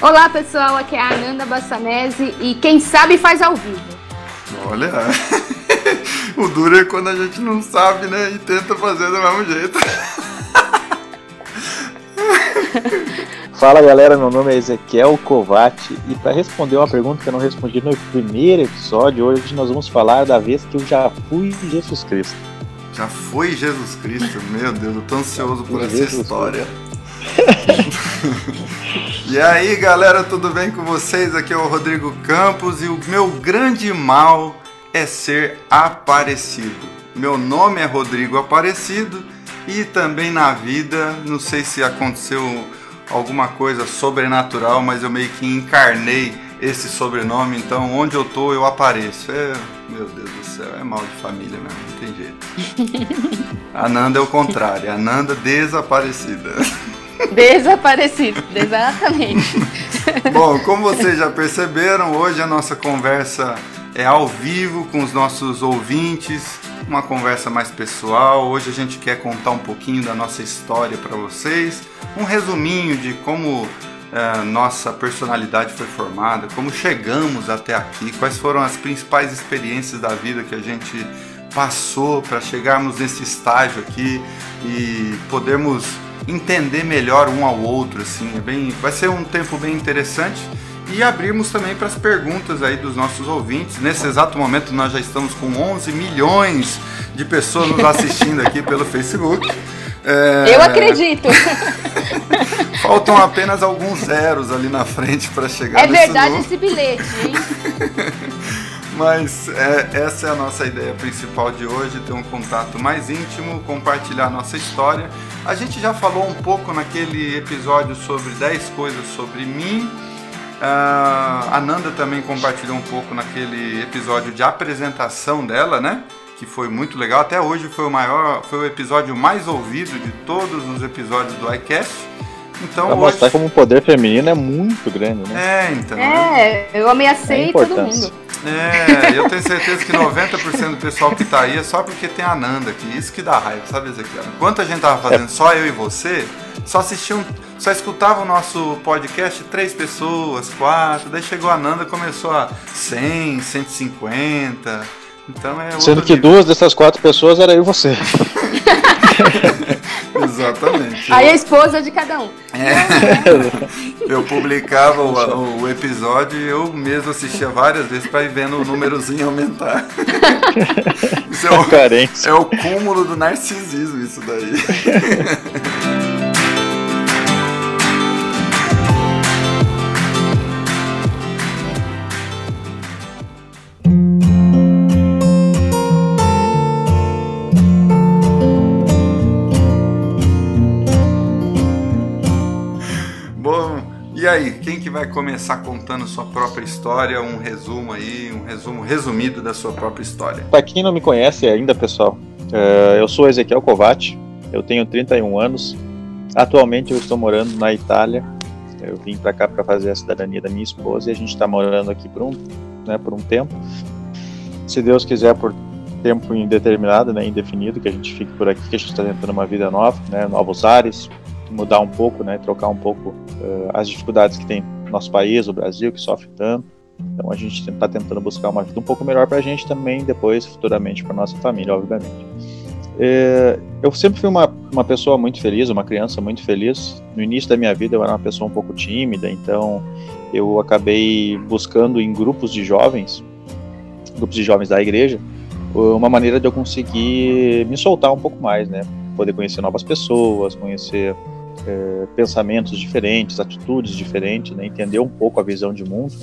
Olá pessoal, aqui é a Ananda Bassanese e quem sabe faz ao vivo. Olha, o duro é quando a gente não sabe, né? E tenta fazer do mesmo jeito. Fala galera, meu nome é Ezequiel Covati e para responder uma pergunta que eu não respondi no primeiro episódio, hoje nós vamos falar da vez que eu já fui Jesus Cristo. Já foi Jesus Cristo? Meu Deus, eu tô ansioso por essa Jesus história. e aí galera, tudo bem com vocês? Aqui é o Rodrigo Campos e o meu grande mal é ser aparecido. Meu nome é Rodrigo Aparecido e também na vida, não sei se aconteceu alguma coisa sobrenatural, mas eu meio que encarnei esse sobrenome, então onde eu tô eu apareço. É, meu Deus do céu, é mal de família mesmo, não tem jeito. A Nanda é o contrário, a Nanda desaparecida. Desaparecido, exatamente. Bom, como vocês já perceberam, hoje a nossa conversa é ao vivo com os nossos ouvintes, uma conversa mais pessoal. Hoje a gente quer contar um pouquinho da nossa história para vocês, um resuminho de como é, nossa personalidade foi formada, como chegamos até aqui, quais foram as principais experiências da vida que a gente passou para chegarmos nesse estágio aqui e podermos entender melhor um ao outro, assim, é bem, vai ser um tempo bem interessante e abrimos também para as perguntas aí dos nossos ouvintes. Nesse exato momento nós já estamos com 11 milhões de pessoas nos assistindo aqui pelo Facebook. É... Eu acredito. Faltam apenas alguns zeros ali na frente para chegar. É verdade esse bilhete, hein? Mas é, essa é a nossa ideia principal de hoje, ter um contato mais íntimo, compartilhar a nossa história. A gente já falou um pouco naquele episódio sobre 10 coisas sobre mim. Uh, a Nanda também compartilhou um pouco naquele episódio de apresentação dela, né? Que foi muito legal. Até hoje foi o maior, foi o episódio mais ouvido de todos os episódios do iCast. Então, pra hoje... mostrar como o poder feminino é muito grande, né? É, então. É, eu ameacei é todo mundo. É, eu tenho certeza que 90% do pessoal que tá aí é só porque tem a Nanda aqui. Isso que dá raiva, sabe, Ezequiel? Enquanto a gente tava fazendo só eu e você, só assistiam, só escutavam o nosso podcast três pessoas, quatro. Daí chegou a Nanda começou a 100, 150. Então é Sendo que nível. duas dessas quatro pessoas era eu e você. Exatamente. Aí a esposa de cada um. É. Eu publicava o, o, episódio e eu mesmo assistia várias vezes para ir vendo o númerozinho aumentar. Isso é o, é o cúmulo do narcisismo, isso daí. Aí, quem que vai começar contando sua própria história, um resumo aí, um resumo resumido da sua própria história? Para quem não me conhece ainda, pessoal, é, eu sou Ezequiel Covati, eu tenho 31 anos, atualmente eu estou morando na Itália, eu vim para cá para fazer a cidadania da minha esposa e a gente está morando aqui por um, né, por um tempo. Se Deus quiser, por tempo indeterminado, né, indefinido, que a gente fique por aqui, que a gente está tentando uma vida nova, né, novos ares, mudar um pouco, né, trocar um pouco uh, as dificuldades que tem no nosso país, o Brasil, que sofre tanto. Então a gente está tentando buscar uma vida um pouco melhor para a gente também, depois, futuramente, para nossa família, obviamente. É, eu sempre fui uma, uma pessoa muito feliz, uma criança muito feliz. No início da minha vida eu era uma pessoa um pouco tímida, então eu acabei buscando em grupos de jovens, grupos de jovens da igreja, uma maneira de eu conseguir me soltar um pouco mais, né? Poder conhecer novas pessoas, conhecer é, pensamentos diferentes, atitudes diferentes, né? entender um pouco a visão de mundo.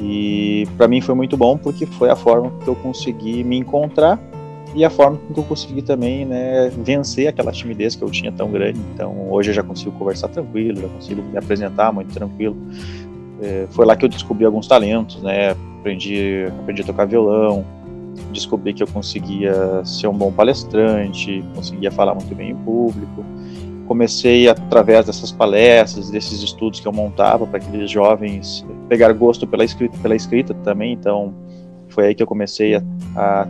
E para mim foi muito bom porque foi a forma que eu consegui me encontrar e a forma que eu consegui também né, vencer aquela timidez que eu tinha tão grande. Então hoje eu já consigo conversar tranquilo, já consigo me apresentar muito tranquilo. É, foi lá que eu descobri alguns talentos, né? Aprendi, aprendi a tocar violão, descobri que eu conseguia ser um bom palestrante, conseguia falar muito bem em público comecei através dessas palestras, desses estudos que eu montava para aqueles jovens pegar gosto pela escrita, pela escrita também. Então foi aí que eu comecei a, a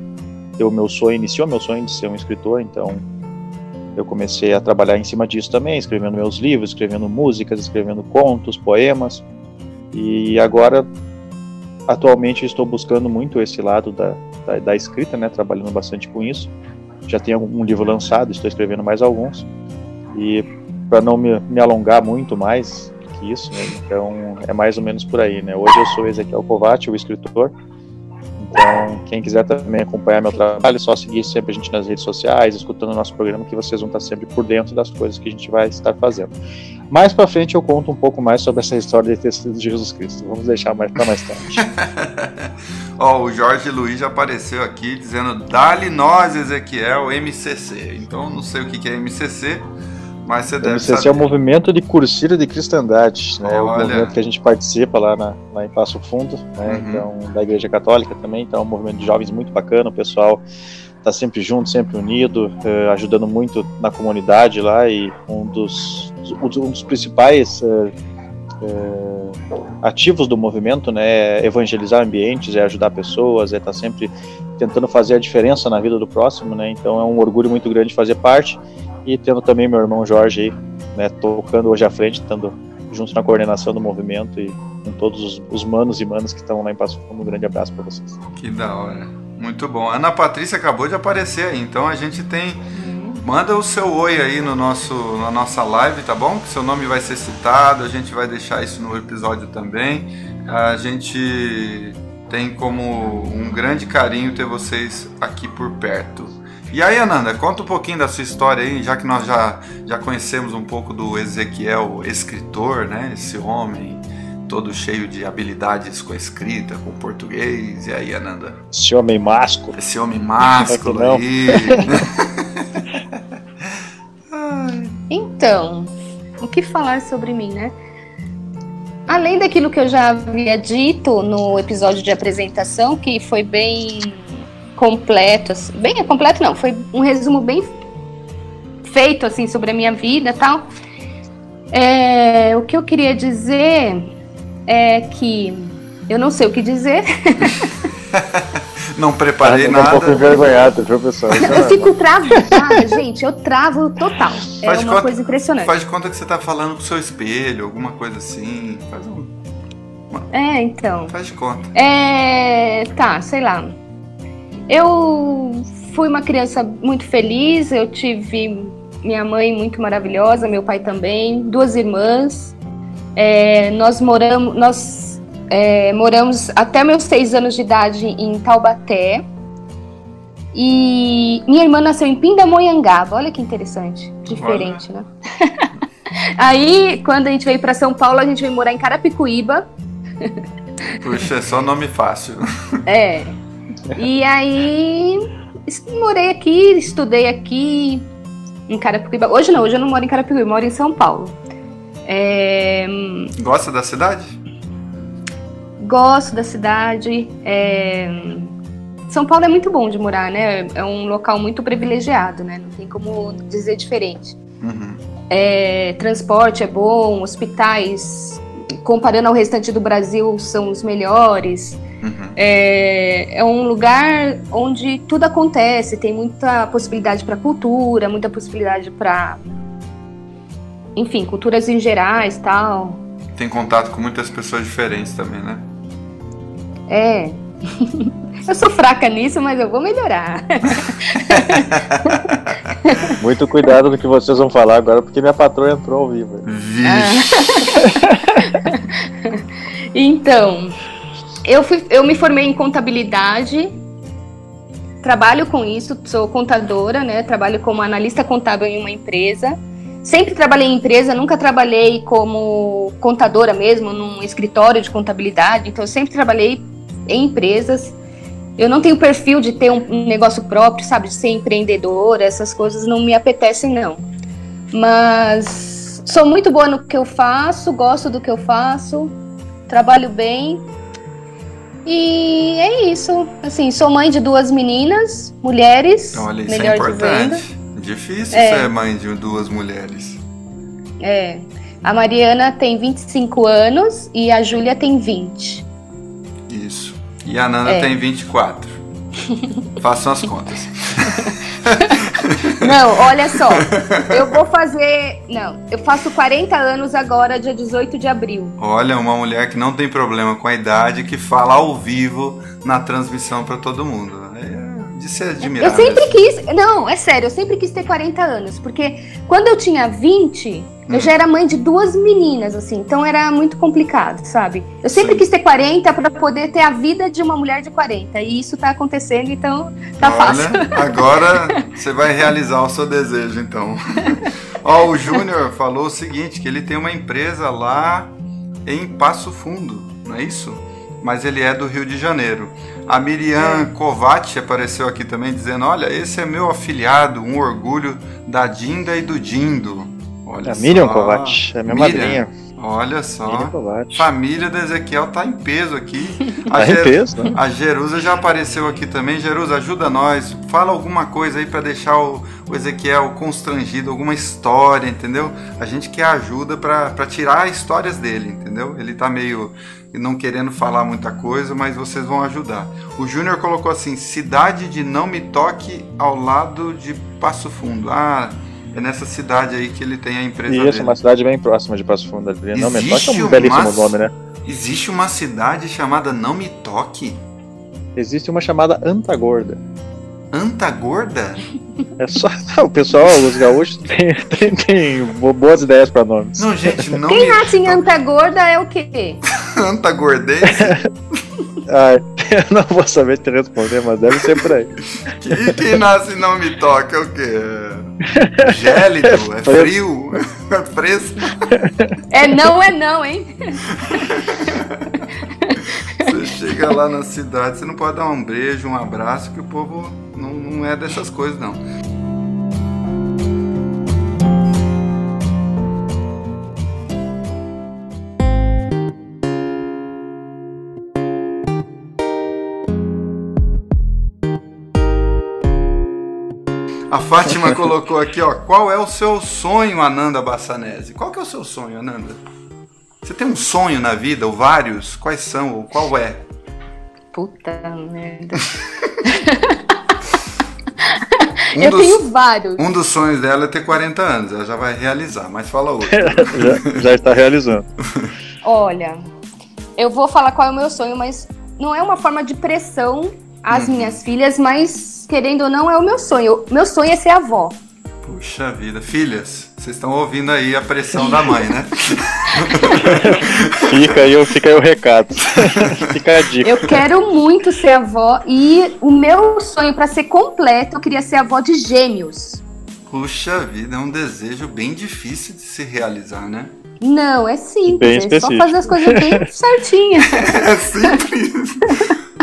ter o meu sonho, iniciou meu sonho de ser um escritor. Então eu comecei a trabalhar em cima disso também, escrevendo meus livros, escrevendo músicas, escrevendo contos, poemas. E agora, atualmente, estou buscando muito esse lado da, da, da escrita, né? Trabalhando bastante com isso. Já tenho um livro lançado, estou escrevendo mais alguns. E para não me, me, alongar muito mais que isso, né? então é mais ou menos por aí, né? Hoje eu sou Ezequiel Kovács, o escritor. Então, quem quiser também acompanhar meu trabalho, é só seguir sempre a gente nas redes sociais, escutando o nosso programa, que vocês vão estar sempre por dentro das coisas que a gente vai estar fazendo. Mais para frente eu conto um pouco mais sobre essa história de ter sido Jesus Cristo. Vamos deixar mais para mais tarde. Ó, oh, o Jorge Luiz já apareceu aqui dizendo: Dali nós, Ezequiel, MCC. Então, não sei o que é MCC, mas você deve saber. é o movimento de cursira de cristandade, né? Olha. o movimento que a gente participa lá, na, lá em Passo Fundo, né? Uhum. Então, da Igreja Católica também. Então, é um movimento de jovens muito bacana, o pessoal está sempre junto, sempre unido, eh, ajudando muito na comunidade lá e um dos, um dos principais eh, eh, ativos do movimento, né, é evangelizar ambientes, é ajudar pessoas, é estar tá sempre tentando fazer a diferença na vida do próximo, né, então é um orgulho muito grande fazer parte e tendo também meu irmão Jorge aí, né, tocando hoje à frente, estando junto na coordenação do movimento e com todos os, os manos e manas que estão lá em Passo Fundo, um grande abraço para vocês. Que da hora. Muito bom. Ana Patrícia acabou de aparecer aí, então a gente tem. Manda o seu oi aí no nosso, na nossa live, tá bom? Que seu nome vai ser citado, a gente vai deixar isso no episódio também. A gente tem como um grande carinho ter vocês aqui por perto. E aí, Ananda, conta um pouquinho da sua história aí, já que nós já, já conhecemos um pouco do Ezequiel, escritor, né? Esse homem todo cheio de habilidades com a escrita, com o português. E aí, Ananda? Esse homem másculo. Esse homem másculo aí. então, o que falar sobre mim, né? Além daquilo que eu já havia dito no episódio de apresentação, que foi bem completo, assim, bem completo não, foi um resumo bem feito assim sobre a minha vida, tal. É, o que eu queria dizer é que eu não sei o que dizer. não preparei ah, nada. Um pouco envergonhado, viu, pessoal? eu fico travada, gente. Eu travo total. É faz uma conta, coisa impressionante. Faz de conta que você tá falando pro seu espelho, alguma coisa assim. Faz um. É, então. Faz de conta. É. Tá, sei lá. Eu fui uma criança muito feliz. Eu tive minha mãe muito maravilhosa, meu pai também, duas irmãs. É, nós moramos, nós é, moramos até meus seis anos de idade em Taubaté. E minha irmã nasceu em Pindamonhangaba. Olha que interessante, diferente, Olha. né? Aí, quando a gente veio para São Paulo, a gente veio morar em Carapicuíba. Puxa, é só nome fácil. É. E aí, morei aqui, estudei aqui em Carapicuíba. Hoje não, hoje eu não moro em Carapicuíba, eu moro em São Paulo. É... Gosta da cidade? Gosto da cidade. É... São Paulo é muito bom de morar, né? É um local muito privilegiado, né? Não tem como dizer diferente. Uhum. É, transporte é bom, hospitais, comparando ao restante do Brasil, são os melhores. Uhum. É, é, um lugar onde tudo acontece, tem muita possibilidade para cultura, muita possibilidade para enfim, culturas em gerais tal. Tem contato com muitas pessoas diferentes também, né? É. eu sou fraca nisso, mas eu vou melhorar. Muito cuidado no que vocês vão falar agora, porque minha patroa entrou ao vivo. então, eu, fui, eu me formei em contabilidade, trabalho com isso, sou contadora, né? Trabalho como analista contábil em uma empresa. Sempre trabalhei em empresa, nunca trabalhei como contadora mesmo, num escritório de contabilidade, então eu sempre trabalhei em empresas. Eu não tenho perfil de ter um negócio próprio, sabe, de ser empreendedora, essas coisas não me apetecem não. Mas sou muito boa no que eu faço, gosto do que eu faço, trabalho bem. E é isso. Assim, sou mãe de duas meninas, mulheres, Olha, isso é melhor é importante. dizendo. Difícil é. ser mãe de duas mulheres. É. A Mariana tem 25 anos e a Júlia tem 20. Isso. E a Nana é. tem 24. Façam as contas. Não, olha só. Eu vou fazer. Não, eu faço 40 anos agora, dia 18 de abril. Olha, uma mulher que não tem problema com a idade, que fala ao vivo na transmissão para todo mundo. De se admirar. Eu sempre quis. Não, é sério, eu sempre quis ter 40 anos. Porque quando eu tinha 20, eu já era mãe de duas meninas, assim, então era muito complicado, sabe? Eu sempre Sim. quis ter 40 para poder ter a vida de uma mulher de 40. E isso tá acontecendo, então tá Olha, fácil. Agora você vai realizar o seu desejo, então. Ó, o Júnior falou o seguinte: que ele tem uma empresa lá em Passo Fundo, não é isso? Mas ele é do Rio de Janeiro. A Miriam é. Kovac apareceu aqui também dizendo: Olha, esse é meu afiliado, um orgulho da Dinda e do Dindo. Olha a Miriam Kovac, é minha Miriam. madrinha. Olha só. Família do Ezequiel tá em peso aqui. A, tá Jer... em peso, né? a Jerusa já apareceu aqui também. Jerusa, ajuda nós. Fala alguma coisa aí para deixar o, o, Ezequiel constrangido, alguma história, entendeu? A gente quer ajuda para tirar histórias dele, entendeu? Ele tá meio não querendo falar muita coisa, mas vocês vão ajudar. O Júnior colocou assim: cidade de não me toque ao lado de Passo Fundo. Ah, é nessa cidade aí que ele tem a empresa Isso, dele. uma cidade bem próxima de Passo Fundo. Existe Não Me Toque é um belíssimo nome, né? Existe uma cidade chamada Não Me Toque? Existe uma chamada Antagorda. Antagorda? É só. O pessoal, os gaúchos, tem, tem, tem boas ideias pra nomes. Não, gente, não. Quem nasce em Antagorda é o quê? Antagordense? ah, eu não vou saber te responder, mas deve ser por aí. E quem nasce e não me toca é o quê? É gélido? É frio? É fresco? É não, é não, hein? Você chega lá na cidade, você não pode dar um beijo, um abraço, que o povo não, não é dessas coisas, não. A Fátima colocou aqui, ó, qual é o seu sonho, Ananda Bassanese? Qual que é o seu sonho, Ananda? Você tem um sonho na vida, ou vários? Quais são, ou qual é? Puta merda. um eu dos, tenho vários. Um dos sonhos dela é ter 40 anos, ela já vai realizar, mas fala outro. já, já está realizando. Olha, eu vou falar qual é o meu sonho, mas não é uma forma de pressão às uhum. minhas filhas, mas querendo ou não, é o meu sonho. Meu sonho é ser avó. Puxa vida, filhas, vocês estão ouvindo aí a pressão da mãe, né? fica, aí, fica aí o recado. fica a dica. Eu quero muito ser avó e o meu sonho para ser completo, eu queria ser avó de gêmeos. Puxa vida, é um desejo bem difícil de se realizar, né? Não, é simples. Bem é só fazer as coisas bem certinhas. é simples.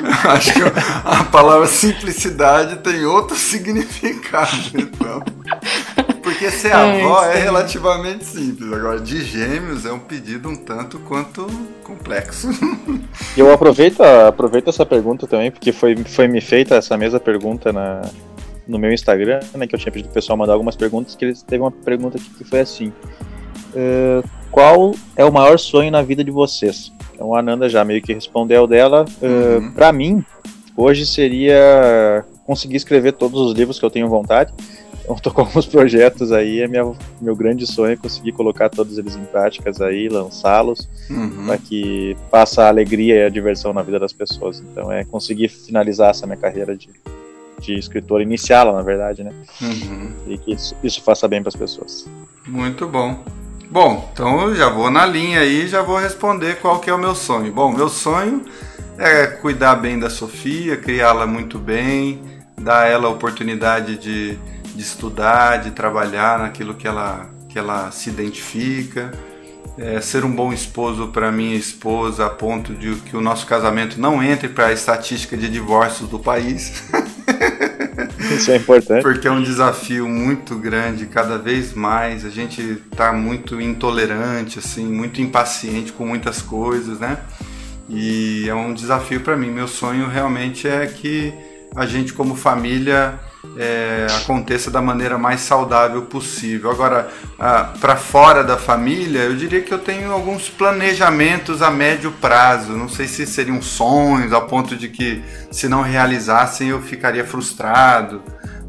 Acho que a palavra simplicidade tem outro significado, então. Porque ser é, avó é, é relativamente simples. Agora, de gêmeos é um pedido um tanto quanto complexo. Eu aproveito, aproveito essa pergunta também, porque foi, foi me feita essa mesma pergunta na, no meu Instagram, né, que eu tinha pedido pro pessoal mandar algumas perguntas, que eles teve uma pergunta aqui que foi assim. Uh, qual é o maior sonho na vida de vocês? Então a Ananda já meio que respondeu dela. Uhum. Uh, para mim, hoje seria conseguir escrever todos os livros que eu tenho vontade. Então, tô com alguns projetos aí, é minha, meu grande sonho é conseguir colocar todos eles em práticas aí, lançá-los, uhum. para que faça a alegria e a diversão na vida das pessoas. Então é conseguir finalizar essa minha carreira de, de escritor, iniciá-la, na verdade, né? Uhum. E que isso, isso faça bem para as pessoas. Muito bom. Bom, então eu já vou na linha aí, já vou responder qual que é o meu sonho. Bom, meu sonho é cuidar bem da Sofia, criá-la muito bem, dar ela a oportunidade de, de estudar, de trabalhar naquilo que ela, que ela se identifica. É, ser um bom esposo para minha esposa a ponto de que o nosso casamento não entre para a estatística de divórcios do país. Isso é importante. Porque é um desafio muito grande, cada vez mais a gente tá muito intolerante, assim, muito impaciente com muitas coisas, né? E é um desafio para mim. Meu sonho realmente é que a gente, como família, é, aconteça da maneira mais saudável possível. Agora, para fora da família, eu diria que eu tenho alguns planejamentos a médio prazo. Não sei se seriam sonhos, ao ponto de que, se não realizassem, eu ficaria frustrado.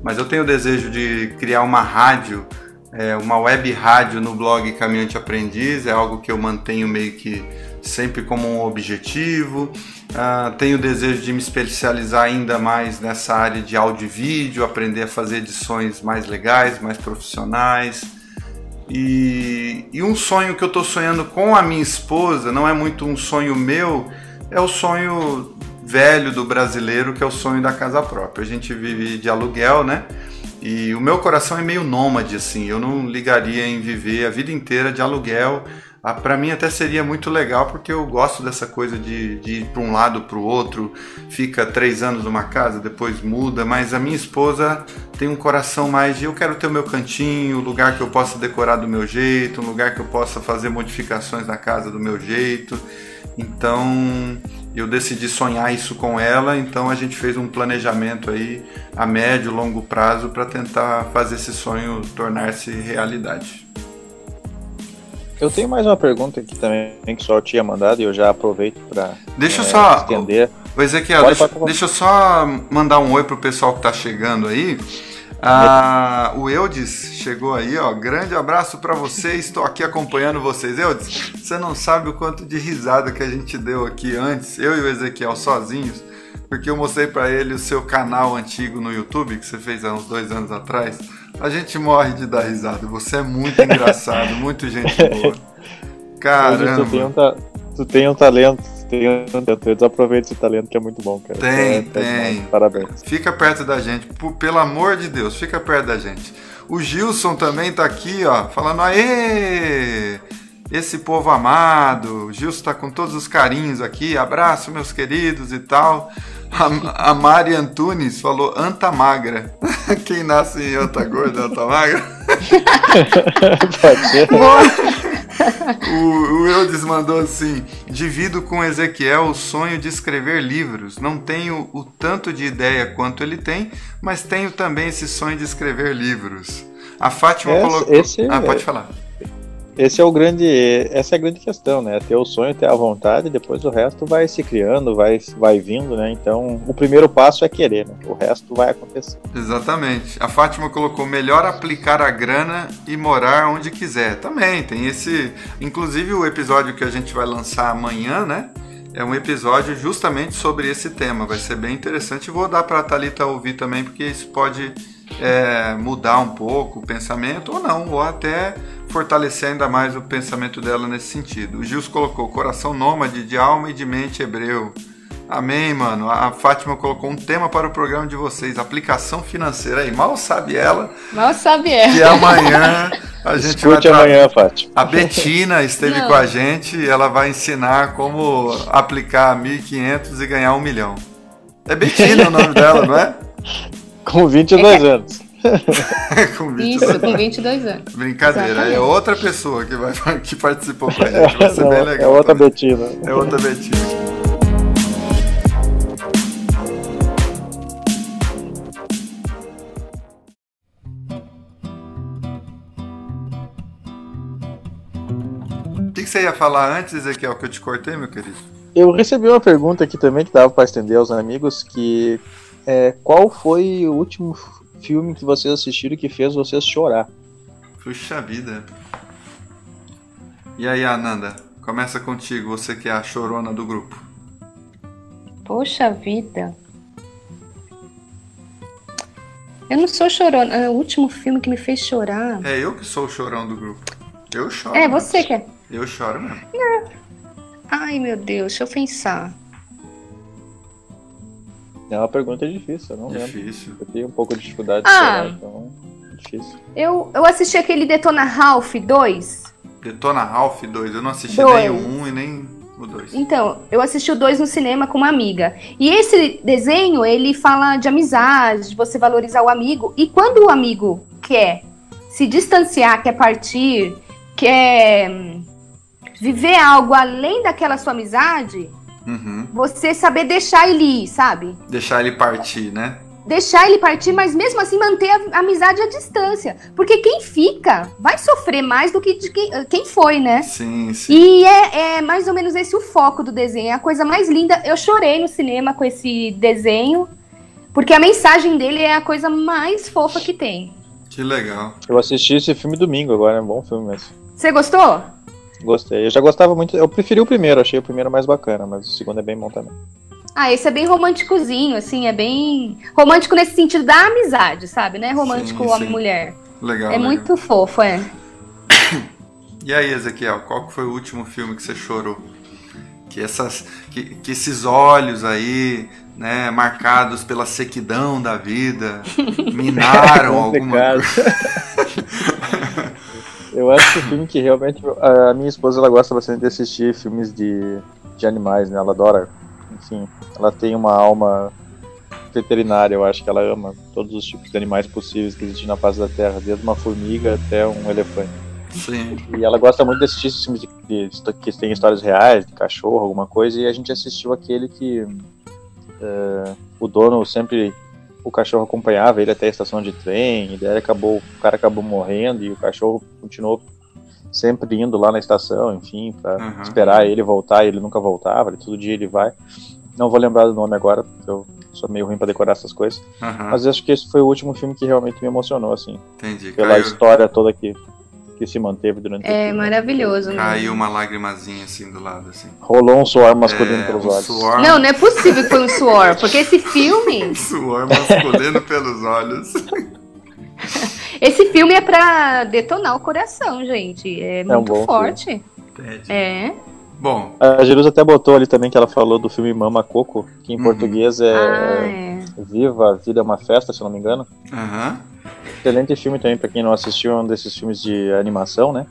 mas eu tenho o desejo de criar uma rádio, é, uma web rádio no blog Caminhante Aprendiz, é algo que eu mantenho meio que sempre como um objetivo. Uh, tenho o desejo de me especializar ainda mais nessa área de áudio e vídeo, aprender a fazer edições mais legais, mais profissionais. E, e um sonho que eu estou sonhando com a minha esposa, não é muito um sonho meu, é o sonho velho do brasileiro, que é o sonho da casa própria. A gente vive de aluguel, né? E o meu coração é meio nômade, assim. Eu não ligaria em viver a vida inteira de aluguel. Ah, para mim até seria muito legal, porque eu gosto dessa coisa de, de ir para um lado para o outro. Fica três anos numa casa, depois muda. Mas a minha esposa tem um coração mais de eu quero ter o meu cantinho, lugar que eu possa decorar do meu jeito, um lugar que eu possa fazer modificações na casa do meu jeito. Então eu decidi sonhar isso com ela, então a gente fez um planejamento aí a médio longo prazo para tentar fazer esse sonho tornar-se realidade. Eu tenho mais uma pergunta aqui também que só tinha mandado e eu já aproveito para Deixa é, só estender. O Ezequiel, deixa, deixa eu só mandar um oi pro pessoal que está chegando aí. Ah, o Eudes chegou aí, ó. Grande abraço para você. Estou aqui acompanhando vocês. Eudes, você não sabe o quanto de risada que a gente deu aqui antes, eu e o Ezequiel sozinhos, porque eu mostrei para ele o seu canal antigo no YouTube que você fez há uns dois anos atrás. A gente morre de dar risada. Você é muito engraçado, muito gente boa. Caramba. Tu tem um, ta... tu tem um talento tem um talento, desaproveita esse talento que é muito bom, cara. Tem, é, tem. Parabéns. Fica perto da gente, pelo amor de Deus, fica perto da gente. O Gilson também tá aqui, ó, falando, aê! Esse povo amado, o Gilson tá com todos os carinhos aqui, abraço meus queridos e tal. A, a Mari Antunes falou anta magra. Quem nasce em anta gorda, anta magra? Pode ser. O, o Eudes mandou assim: divido com Ezequiel o sonho de escrever livros. Não tenho o tanto de ideia quanto ele tem, mas tenho também esse sonho de escrever livros. A Fátima esse, colocou. Esse, ah, pode é... falar. Esse é o grande, essa é a grande questão, né? Ter o sonho, ter a vontade, depois o resto vai se criando, vai, vai vindo, né? Então, o primeiro passo é querer, né? O resto vai acontecer. Exatamente. A Fátima colocou melhor aplicar a grana e morar onde quiser. Também tem esse, inclusive o episódio que a gente vai lançar amanhã, né? É um episódio justamente sobre esse tema. Vai ser bem interessante. Vou dar para a Thalita ouvir também, porque isso pode é, mudar um pouco o pensamento ou não, ou até fortalecer ainda mais o pensamento dela nesse sentido. O Gils colocou coração nômade de alma e de mente hebreu. Amém, mano. A Fátima colocou um tema para o programa de vocês, aplicação financeira. Aí, mal sabe ela. Mal sabe ela. Que amanhã a gente Escute vai amanhã, Fátima. A Betina esteve Não. com a gente e ela vai ensinar como aplicar 1.500 e ganhar um milhão. É Betina o nome dela, não é? Com 22 é. anos. com Isso, com 22 anos. Brincadeira, Exatamente. é outra pessoa que, vai, que participou com a gente. Vai ser Não, bem é legal. É outra também. Betina. É outra Betina. O que, que você ia falar antes, Ezequiel, que eu te cortei, meu querido? Eu recebi uma pergunta aqui também que dava para estender aos amigos, que é, qual foi o último filme que vocês assistiram que fez vocês chorar? Puxa vida. E aí, Ananda? Começa contigo, você que é a chorona do grupo. Poxa vida. Eu não sou chorona. É o último filme que me fez chorar. É eu que sou o chorão do grupo. Eu choro. É, você que é. Eu choro mesmo. Ai, meu Deus, deixa eu pensar. É uma pergunta difícil, eu não difícil. lembro. Eu tenho um pouco de dificuldade de ah, então é difícil. Eu, eu assisti aquele Detona Ralph 2. Detona Ralph 2, eu não assisti dois. nem o 1 e nem o 2. Então, eu assisti o 2 no cinema com uma amiga. E esse desenho, ele fala de amizade, de você valorizar o amigo. E quando o amigo quer se distanciar, quer partir, quer hum, viver algo além daquela sua amizade, Uhum. Você saber deixar ele ir, sabe? Deixar ele partir, né? Deixar ele partir, mas mesmo assim manter a amizade à distância. Porque quem fica vai sofrer mais do que quem, quem foi, né? Sim, sim. E é, é, mais ou menos esse o foco do desenho. É a coisa mais linda. Eu chorei no cinema com esse desenho. Porque a mensagem dele é a coisa mais fofa que tem. Que legal. Eu assisti esse filme domingo agora, é um bom filme mesmo. Você gostou? Gostei. Eu já gostava muito. Eu preferi o primeiro, achei o primeiro mais bacana, mas o segundo é bem bom também. Ah, esse é bem românticozinho, assim, é bem. Romântico nesse sentido da amizade, sabe? Né? Romântico Sim, homem sim. mulher. Legal. É legal. muito fofo, é. E aí, Ezequiel, qual que foi o último filme que você chorou? Que, essas, que, que esses olhos aí, né, marcados pela sequidão da vida, minaram alguma Complicado. Eu acho que o filme que realmente. A minha esposa ela gosta bastante de assistir filmes de, de animais, né? Ela adora. Enfim, ela tem uma alma veterinária, eu acho que ela ama todos os tipos de animais possíveis que existem na face da Terra, desde uma formiga até um elefante. Sim. E ela gosta muito de assistir esses filmes de, de- que tem histórias reais, de cachorro, alguma coisa, e a gente assistiu aquele que é, o dono sempre. O cachorro acompanhava ele até a estação de trem, e daí acabou, o cara acabou morrendo e o cachorro continuou sempre indo lá na estação, enfim, pra Uhum. esperar ele voltar, e ele nunca voltava, ele- todo dia ele vai. Não vou lembrar do nome agora, porque eu sou meio ruim pra decorar essas coisas. Aham, Mas acho que esse foi o último filme que realmente me emocionou, assim, entendi. pela Caiu, história toda que, que se manteve durante o É filme. maravilhoso. mesmo. caiu uma lagrimazinha assim do lado, assim. Rolou um suor masculino É, pelos um olhos. suor, Não, não é possível que foi um suor, porque esse filme, suor masculino pelos olhos. esse filme é pra detonar o coração, gente. É um muito bom forte. É. Bom, A Jerusa até botou ali também que ela falou do filme Mama Coco, que em Uhum. português é Ah, é. Viva, a Vida é uma Festa, se eu não me engano. aham. Excelente filme também, pra quem não assistiu, é um desses filmes de animação, né?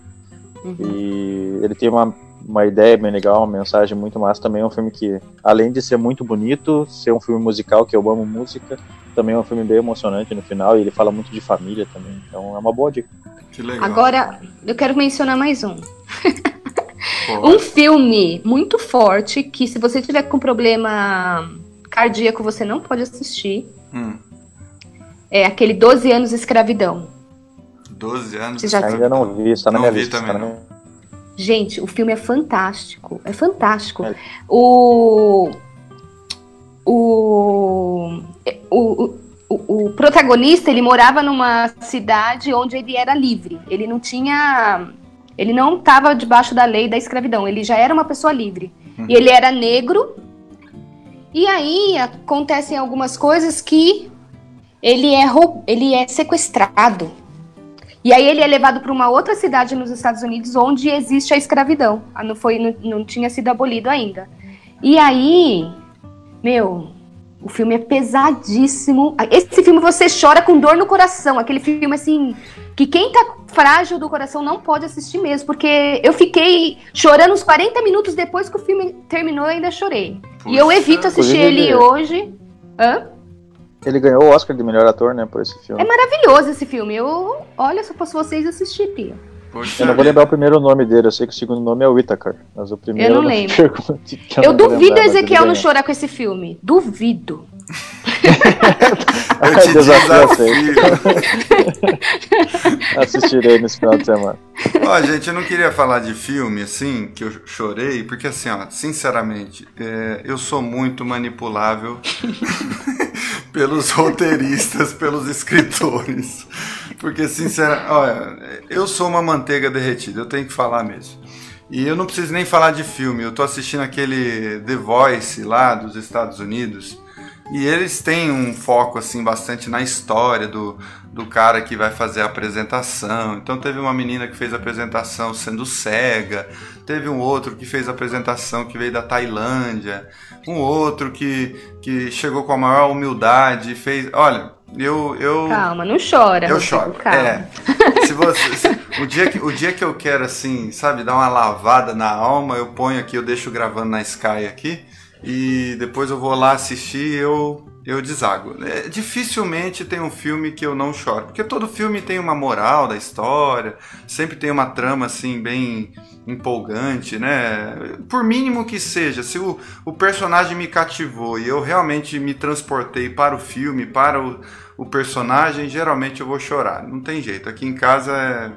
Uhum. E ele tem uma, uma ideia bem legal, uma mensagem muito massa. Também é um filme que, além de ser muito bonito, ser um filme musical, que eu amo música, também é um filme bem emocionante no final. E ele fala muito de família também. Então é uma boa dica. Que legal. Agora, eu quero mencionar mais um. Um filme muito forte que se você tiver com problema cardíaco você não pode assistir. hum, É aquele 12 anos de escravidão. 12 anos. Você já- Ainda não vi, está na Não minha vi lista. também, tá não. minha- Gente, o filme é fantástico. É fantástico. É. O, o, o, o, o protagonista, ele morava numa cidade onde ele era livre. Ele não tinha... Ele não estava debaixo da lei da escravidão. Ele já era uma pessoa livre. Uhum. E ele era negro. E aí acontecem algumas coisas que ele é, ele é sequestrado. E aí ele é levado para uma outra cidade nos Estados Unidos onde existe a escravidão. Ah, Não, foi, não, não tinha sido abolido ainda. E aí, meu, o filme é pesadíssimo. Esse filme você chora com dor no coração. Aquele filme assim que quem tá frágil do coração não pode assistir mesmo, porque eu fiquei chorando uns 40 minutos depois que o filme terminou, eu ainda chorei. e eu evito assistir ele- hoje. Hã? Ele ganhou o Oscar de melhor ator, né, por esse filme. É maravilhoso esse filme. Eu, olha, se eu fosse vocês assistir, Pia. Poxa Eu não vou lembrar o primeiro nome dele, eu sei que o segundo nome é Whittaker, mas o primeiro Eu não lembro. que Eu, não vou duvido lembrar, Ezequiel não chorar com esse filme. Duvido. Eu te desafio. Assistirei nesse final de semana. Ó, gente, eu não queria falar de filme, assim, que eu chorei, porque, assim, ó, sinceramente, é, eu sou muito manipulável pelos roteiristas, pelos escritores. Porque, sinceramente, olha, eu sou uma manteiga derretida, eu tenho que falar mesmo. E eu não preciso nem falar de filme, eu tô assistindo aquele The Voice lá dos Estados Unidos. E eles têm um foco assim bastante na história do, do cara que vai fazer a apresentação. Então teve uma menina que fez a apresentação sendo cega, teve um outro que fez a apresentação que veio da Tailândia, um outro que, que chegou com a maior humildade e fez. Olha, eu. eu Calma, não chora. eu Rodrigo, choro. Calma. É. Se você, se- o, dia que, o dia que eu quero, assim, sabe, dar uma lavada na alma, eu ponho aqui, eu deixo gravando na Sky aqui, e depois eu vou lá assistir e eu, eu desago. É, dificilmente tem um filme que eu não choro, porque todo filme tem uma moral da história, sempre tem uma trama, assim, bem empolgante, né? Por mínimo que seja, se o, o personagem me cativou e eu realmente me transportei para o filme, para o, o personagem, geralmente eu vou chorar. Não tem jeito. Aqui em casa é...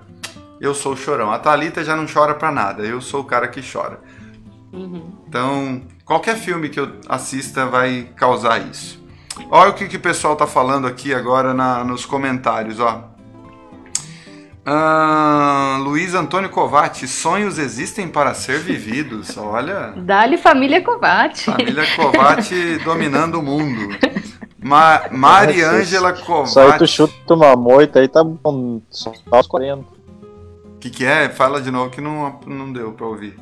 eu sou o chorão. A Thalita já não chora pra nada. Eu sou o cara que chora. Uhum. Então, qualquer filme que eu assista vai causar isso. Olha o que, que o pessoal tá falando aqui agora na, nos comentários, ó. Ah, Luiz Antônio Covatti, sonhos existem para ser vividos. Olha. Dali família Covatti. Família Covatti dominando o mundo. Ma Mari Ângela Covatti. Só aí tu chuta uma moita aí, tá bom, só aos 40. O que, que é? Fala de novo que não, não deu pra ouvir.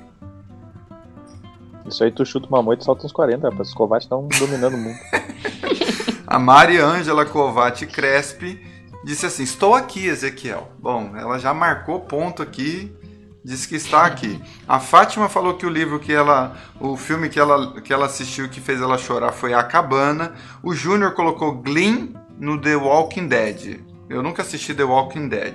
Isso aí tu chuta uma moita e solta uns 40, rapaz. Os Covatti estão dominando o mundo. A Mari Ângela Covatti Crespi disse assim: Estou aqui, Ezequiel. Bom, ela já marcou ponto aqui, disse que está aqui. A Fátima falou que o livro que ela, o filme que ela, que ela assistiu que fez ela chorar foi A Cabana. O Júnior colocou Glenn no The Walking Dead. Eu nunca assisti The Walking Dead.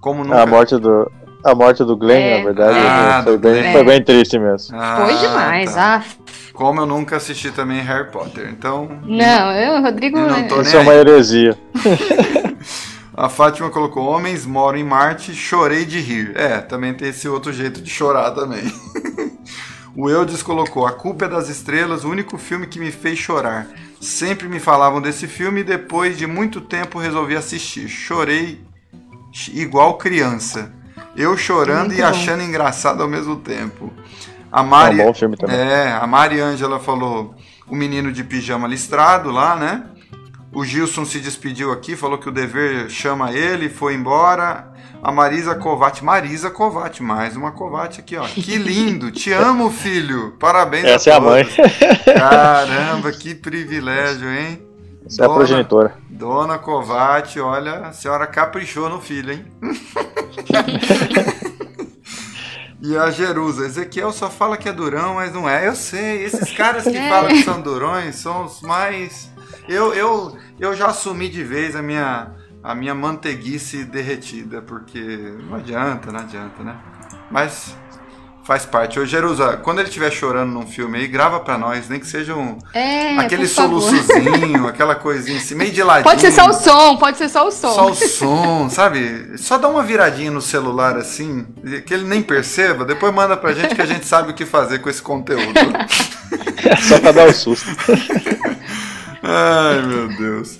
Como nunca... A morte do a morte do Glenn, é. na verdade, ah, foi, bem, foi, bem, triste mesmo. Ah, foi demais, tá. ah. Como eu nunca assisti também Harry Potter, então. Não, eu, Rodrigo. Eu não tô Isso é uma heresia. A Fátima colocou: Homens moram em Marte, chorei de rir. É, também tem esse outro jeito de chorar também. o Eudes colocou: A culpa é das estrelas, o único filme que me fez chorar. Sempre me falavam desse filme e depois de muito tempo resolvi assistir. Chorei igual criança. Eu chorando muito e bom. achando engraçado ao mesmo tempo. A Mari, é um bom filme também. É, a Mari Ângela falou: O menino de pijama listrado lá, né? O Gilson se despediu aqui, falou que o dever chama ele, foi embora. A Marisa Covati, Marisa Covati, mais uma Covati aqui, ó. Que lindo, te amo, filho. Parabéns Essa é a mãe. Caramba, que privilégio, hein? Essa Dona, é a progenitora. Dona Covati, olha, a senhora caprichou no filho, hein? E a Jerusa, Ezequiel só fala que é durão, mas não é. Eu sei, esses caras que é. falam que são durões são os mais. Eu, eu, eu já assumi de vez a minha, a minha manteiguice derretida, porque não adianta, não adianta, né? Mas faz parte. Ô, Jerusa, quando ele estiver chorando num filme aí, grava pra nós, nem que seja um. É, aquele soluçozinho, aquela coisinha assim, meio de ladinho. Pode ser só o som, pode ser só o som. Só o som, sabe? Só dá uma viradinha no celular assim, que ele nem perceba, depois manda pra gente que a gente sabe o que fazer com esse conteúdo. só pra dar o um susto. Ai, meu Deus.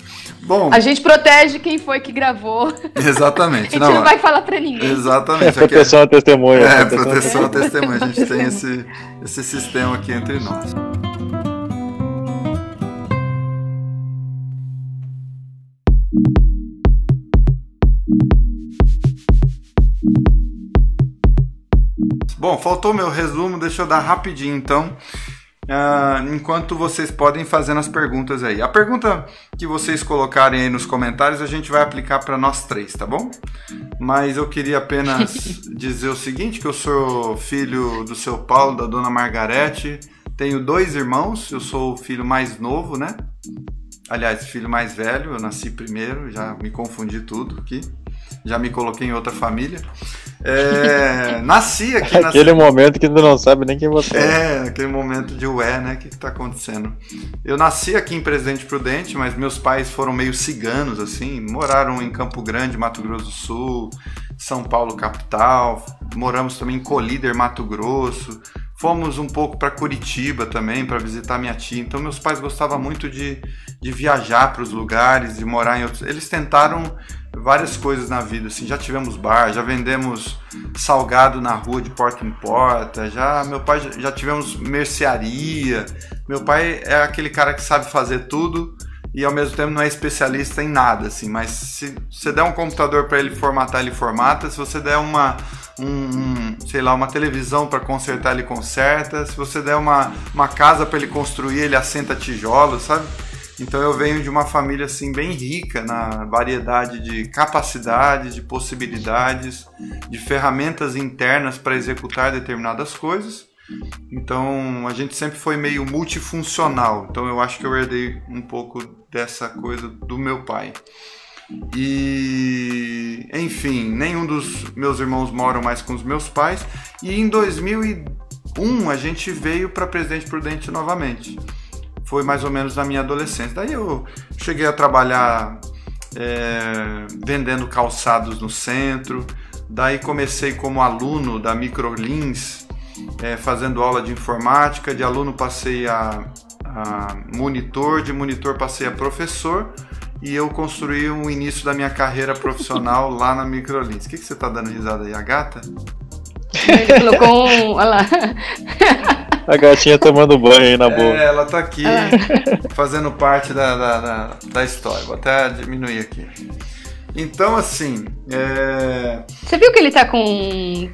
Bom, a gente protege quem foi que gravou. Exatamente. a gente não, não vai falar para ninguém. Exatamente. É proteção a testemunha. É, proteção a testemunha. A gente tem esse, esse sistema aqui entre nós. Bom, faltou meu resumo, deixa eu dar rapidinho então. Uh, enquanto vocês podem fazendo as perguntas aí. A pergunta que vocês colocarem aí nos comentários a gente vai aplicar para nós três, tá bom? Mas eu queria apenas dizer o seguinte: que eu sou filho do seu Paulo, da dona Margarete, tenho dois irmãos, eu sou o filho mais novo, né? Aliás, filho mais velho, eu nasci primeiro, já me confundi tudo aqui já me coloquei em outra família. É, nasci aqui. Aquele momento que tu não sabe nem quem você é. É, aquele momento de ué, né? O que, está acontecendo? Eu nasci aqui em Presidente Prudente, mas meus pais foram meio ciganos, assim. Moraram em Campo Grande, Mato Grosso do Sul, São Paulo, capital. Moramos também em Colíder, Mato Grosso. Fomos um pouco para Curitiba também para visitar minha tia. Então meus pais gostavam muito de, de viajar para os lugares, de morar em outros. Eles tentaram várias coisas na vida, assim, já tivemos bar, já vendemos salgado na rua de porta em porta, já meu pai já tivemos mercearia. Meu pai é aquele cara que sabe fazer tudo e ao mesmo tempo não é especialista em nada, assim, mas se você der um computador para ele formatar, ele formata, se você der uma um, sei lá, uma televisão para consertar, ele conserta, se você der uma, uma casa para ele construir, ele assenta tijolos, sabe? Então eu venho de uma família assim bem rica na variedade de capacidades, de possibilidades, de ferramentas internas para executar determinadas coisas. Então a gente sempre foi meio multifuncional. Então eu acho que eu herdei um pouco dessa coisa do meu pai. E enfim, nenhum dos meus irmãos moram mais com os meus pais. E em 2001 a gente veio para Presidente Prudente novamente foi mais ou menos na minha adolescência. Daí eu cheguei a trabalhar é, vendendo calçados no centro. Daí comecei como aluno da Microlins, é, fazendo aula de informática. De aluno passei a, a monitor, de monitor passei a professor e eu construí o início da minha carreira profissional lá na Microlins. O que, que você está dando risada aí, a gata? Ele colocou um. Olha lá. A gatinha tomando banho aí na boca. É, ela tá aqui fazendo parte da, da, da, da, história. Vou até diminuir aqui. Então, assim. É... Você viu que ele tá com.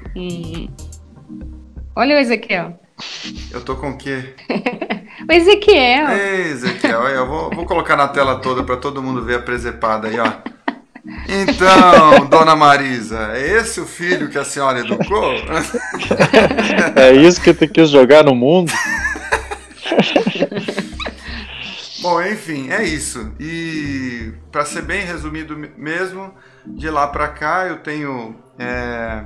Olha o Ezequiel. Eu tô com o quê? o Ezequiel. Ei, Ezequiel, eu vou, vou colocar na tela toda para todo mundo ver a presepada aí, ó. Então, dona Marisa, é esse o filho que a senhora educou? É isso que tu quis jogar no mundo? Bom, enfim, é isso. E para ser bem resumido mesmo, de lá para cá eu tenho é,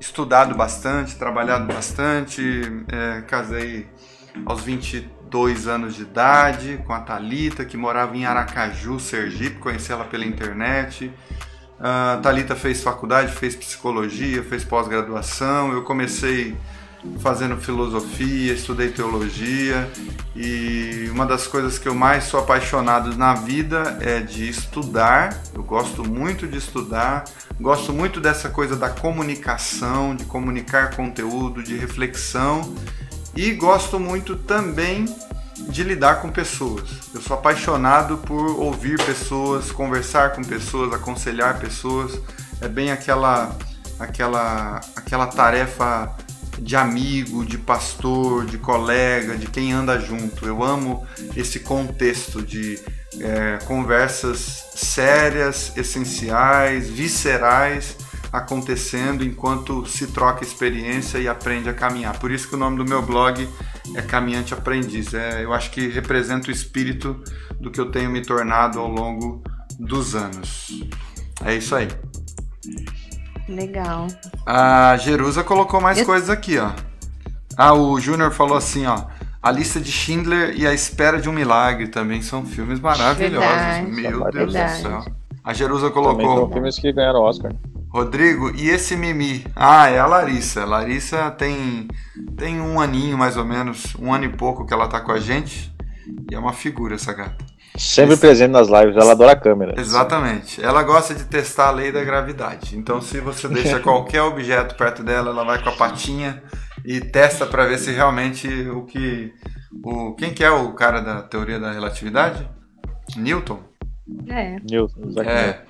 estudado bastante, trabalhado bastante, é, casei aos 22 anos de idade com a Talita, que morava em Aracaju, Sergipe, conheci ela pela internet. A Talita fez faculdade, fez psicologia, fez pós-graduação. Eu comecei fazendo filosofia, estudei teologia e uma das coisas que eu mais sou apaixonado na vida é de estudar. Eu gosto muito de estudar, gosto muito dessa coisa da comunicação, de comunicar conteúdo, de reflexão e gosto muito também de lidar com pessoas. Eu sou apaixonado por ouvir pessoas, conversar com pessoas, aconselhar pessoas. É bem aquela aquela aquela tarefa de amigo, de pastor, de colega, de quem anda junto. Eu amo esse contexto de é, conversas sérias, essenciais, viscerais acontecendo enquanto se troca experiência e aprende a caminhar. Por isso que o nome do meu blog é Caminhante Aprendiz. É, eu acho que representa o espírito do que eu tenho me tornado ao longo dos anos. É isso aí. Legal. A Jerusa colocou mais eu... coisas aqui, ó. Ah, o Júnior falou assim, ó. A lista de Schindler e A Espera de um Milagre também são filmes maravilhosos. Verdade. Meu Deus Verdade. do céu. A Jerusa colocou. Também são filmes que ganharam Oscar. Rodrigo, e esse Mimi? Ah, é a Larissa. Larissa tem, tem um aninho mais ou menos, um ano e pouco que ela tá com a gente. E é uma figura essa gata. Sempre esse... presente nas lives, ela adora a câmera. Exatamente. Ela gosta de testar a lei da gravidade. Então, se você deixa qualquer objeto perto dela, ela vai com a patinha e testa para ver se realmente o que. O, quem que é o cara da teoria da relatividade? Newton? É. Newton, exatamente. É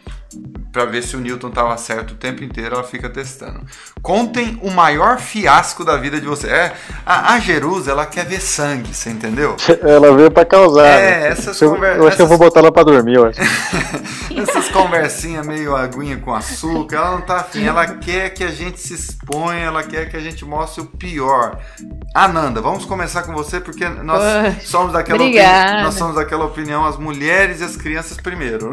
para ver se o Newton estava certo o tempo inteiro, ela fica testando. Contem o maior fiasco da vida de você. É, a, a Jerusa, ela quer ver sangue, você entendeu? Ela veio para causar. É, né? essas eu, conver... eu acho que eu vou botar ela para dormir, eu acho. essas conversinhas meio aguinha com açúcar, ela não tá afim. Ela quer que a gente se exponha, ela quer que a gente mostre o pior. Ananda, vamos começar com você porque nós somos daquela opinião, nós somos daquela opinião as mulheres e as crianças primeiro.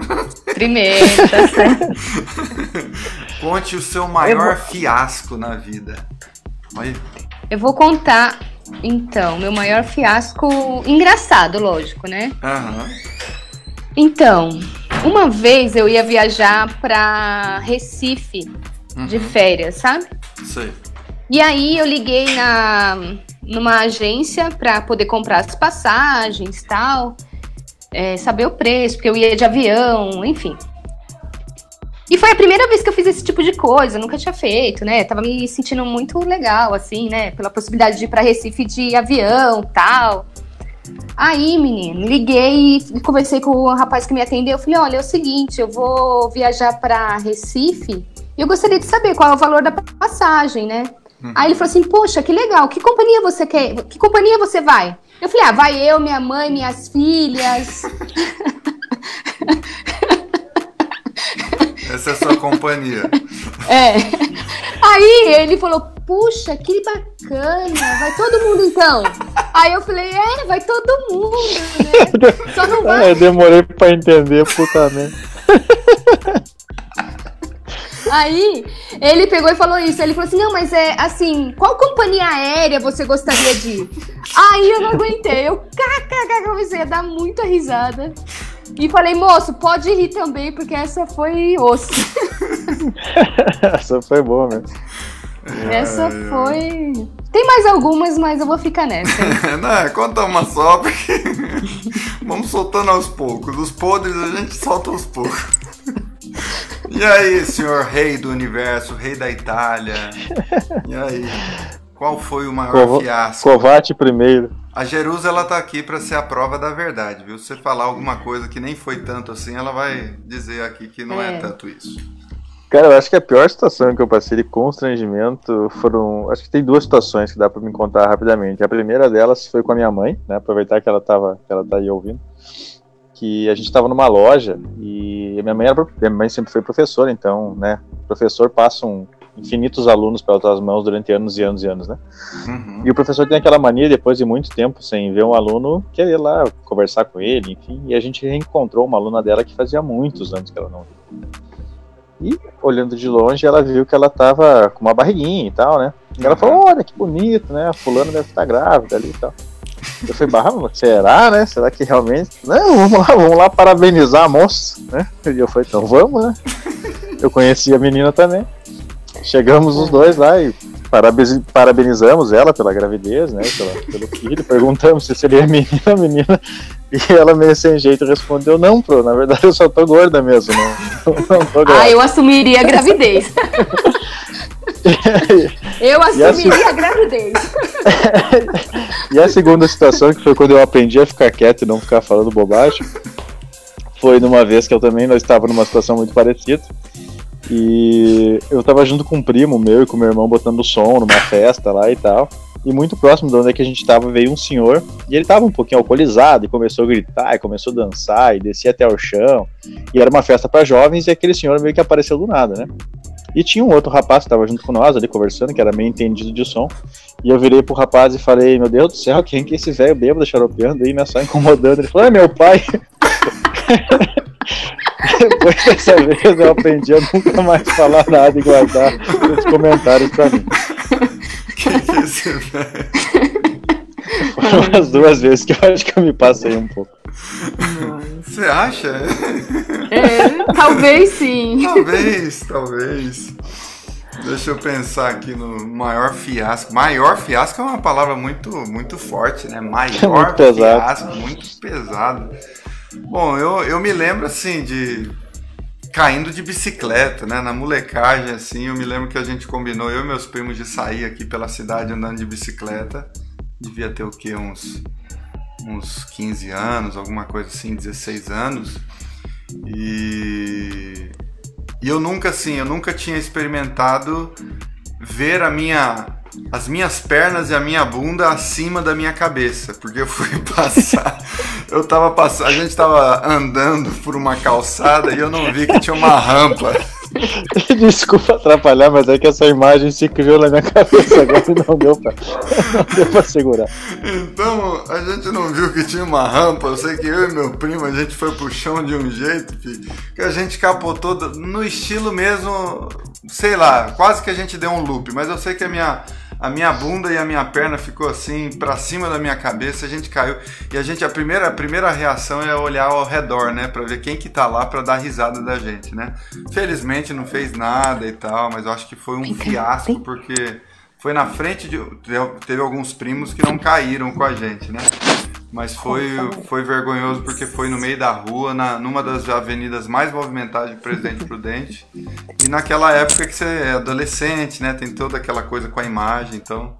Primeiro, tá Conte o seu maior vou... fiasco na vida. Oi. Eu vou contar, então, meu maior fiasco engraçado, lógico, né? Uhum. Então, uma vez eu ia viajar para Recife uhum. de férias, sabe? Sei. E aí eu liguei na numa agência para poder comprar as passagens, tal, é, saber o preço, porque eu ia de avião, enfim. E foi a primeira vez que eu fiz esse tipo de coisa, nunca tinha feito, né? Tava me sentindo muito legal, assim, né? Pela possibilidade de ir pra Recife de avião tal. Aí, menino, liguei e conversei com o rapaz que me atendeu. Eu falei: olha, é o seguinte, eu vou viajar para Recife e eu gostaria de saber qual é o valor da passagem, né? Uhum. Aí ele falou assim: Poxa, que legal, que companhia você quer? Que companhia você vai? Eu falei: Ah, vai eu, minha mãe, minhas filhas. Essa é a sua companhia. É. Aí ele falou: Puxa, que bacana, vai todo mundo então. Aí eu falei: É, vai todo mundo, né? Só não vai. É, demorei pra entender, puta merda. Aí ele pegou e falou isso. Ele falou assim: Não, mas é assim, qual companhia aérea você gostaria de ir? Aí eu não aguentei. Eu kkk, comecei a dar muita risada. E falei, moço, pode rir também, porque essa foi osso. essa foi boa mesmo. Essa foi. Tem mais algumas, mas eu vou ficar nessa. Não, é, conta uma só, porque vamos soltando aos poucos. Os podres a gente solta aos poucos. E aí, senhor rei do universo, rei da Itália? E aí? Qual foi o maior Cov fiasco? Covate primeiro. A Jerusa ela tá aqui para ser a prova da verdade, viu? Se você falar alguma coisa que nem foi tanto assim, ela vai dizer aqui que não é, é tanto isso. Cara, eu acho que a pior situação que eu passei de constrangimento foram. Acho que tem duas situações que dá para me contar rapidamente. A primeira delas foi com a minha mãe, né? Aproveitar que ela tava, que ela tá aí ouvindo. Que a gente estava numa loja e a minha mãe, era, minha mãe sempre foi professora, então, né? Professor passa um, infinitos alunos para outras mãos durante anos e anos e anos, né? Uhum. E o professor tem aquela mania, depois de muito tempo sem ver um aluno, querer lá conversar com ele, enfim. E a gente reencontrou uma aluna dela que fazia muitos anos que ela não via. E olhando de longe, ela viu que ela tava com uma barriguinha e tal, né? E ela falou: Olha que bonito, né? A fulana deve estar grávida ali e tal. Eu falei, barra, será, né? Será que realmente? Não, vamos lá, vamos lá parabenizar a moça, né? E eu falei, então vamos, né? Eu conheci a menina também. Chegamos os dois lá e parabenizamos ela pela gravidez, né? Pela, pelo filho. Perguntamos se seria menina ou menina. E ela meio sem jeito respondeu, não, pro, na verdade eu só tô gorda mesmo, não, não tô grávida. Ah, eu assumiria a gravidez. eu assumiria a, a gravidez. e a segunda situação, que foi quando eu aprendi a ficar quieto e não ficar falando bobagem, foi numa vez que eu também não estava numa situação muito parecida. E eu tava junto com um primo meu e com meu irmão botando som numa festa lá e tal. E muito próximo de onde é que a gente tava veio um senhor, e ele tava um pouquinho alcoolizado, e começou a gritar, e começou a dançar, e descia até o chão. E era uma festa para jovens, e aquele senhor meio que apareceu do nada, né? E tinha um outro rapaz que tava junto com nós ali conversando, que era meio entendido de som. E eu virei pro rapaz e falei, meu Deus do céu, quem que é esse velho bêbado xaropeando aí, né? Só incomodando. Ele falou, é meu pai. Depois dessa vez eu aprendi a nunca mais falar nada e guardar os comentários pra mim. Que isso, velho? Foram as duas vezes que eu acho que eu me passei um pouco. Você acha? É, talvez sim. Talvez, talvez. Deixa eu pensar aqui no maior fiasco. Maior fiasco é uma palavra muito, muito forte, né? Maior muito fiasco, muito pesado. Bom, eu, eu me lembro assim de caindo de bicicleta, né? Na molecagem, assim, eu me lembro que a gente combinou, eu e meus primos, de sair aqui pela cidade andando de bicicleta. Devia ter o quê? Uns, uns 15 anos, alguma coisa assim, 16 anos. E, e eu nunca, assim, eu nunca tinha experimentado ver a minha as minhas pernas e a minha bunda acima da minha cabeça, porque eu fui passar, eu tava passando, a gente tava andando por uma calçada e eu não vi que tinha uma rampa. Desculpa atrapalhar, mas é que essa imagem se criou na minha cabeça agora e não deu pra, não deu pra segurar. Então, a gente não viu que tinha uma rampa. Eu sei que eu e meu primo, a gente foi pro chão de um jeito filho, que a gente capotou no estilo mesmo, sei lá, quase que a gente deu um loop. Mas eu sei que a minha a minha bunda e a minha perna ficou assim para cima da minha cabeça, a gente caiu e a gente a primeira a primeira reação é olhar ao redor, né, para ver quem que tá lá para dar risada da gente, né? Felizmente não fez nada e tal, mas eu acho que foi um fiasco porque foi na frente de teve alguns primos que não caíram com a gente, né? Mas foi, foi vergonhoso porque foi no meio da rua, na, numa das avenidas mais movimentadas de Presidente Prudente. E naquela época que você é adolescente, né? Tem toda aquela coisa com a imagem, então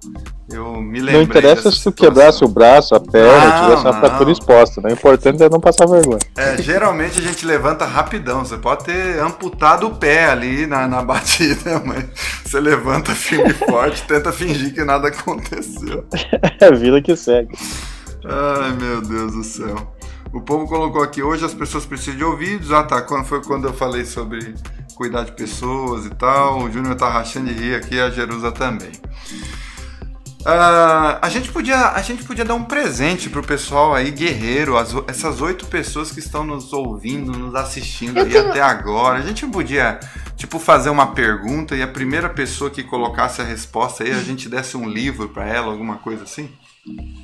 eu me lembro. Não interessa se tu quebrasse o braço, a perna, não, tivesse uma fratura exposta, né? O importante é não passar vergonha. É, geralmente a gente levanta rapidão. Você pode ter amputado o pé ali na, na batida, mas você levanta firme e forte, tenta fingir que nada aconteceu. É a vida que segue. Ai, meu Deus do céu. O povo colocou aqui, hoje as pessoas precisam de ouvidos. Ah, tá. Quando foi quando eu falei sobre cuidar de pessoas e tal. O Júnior tá rachando de rir aqui, a Jerusa também. Uh, a, gente podia, a gente podia dar um presente pro pessoal aí, guerreiro, as, essas oito pessoas que estão nos ouvindo, nos assistindo aí tenho... até agora. A gente podia, tipo, fazer uma pergunta e a primeira pessoa que colocasse a resposta aí, a gente desse um livro para ela, alguma coisa assim?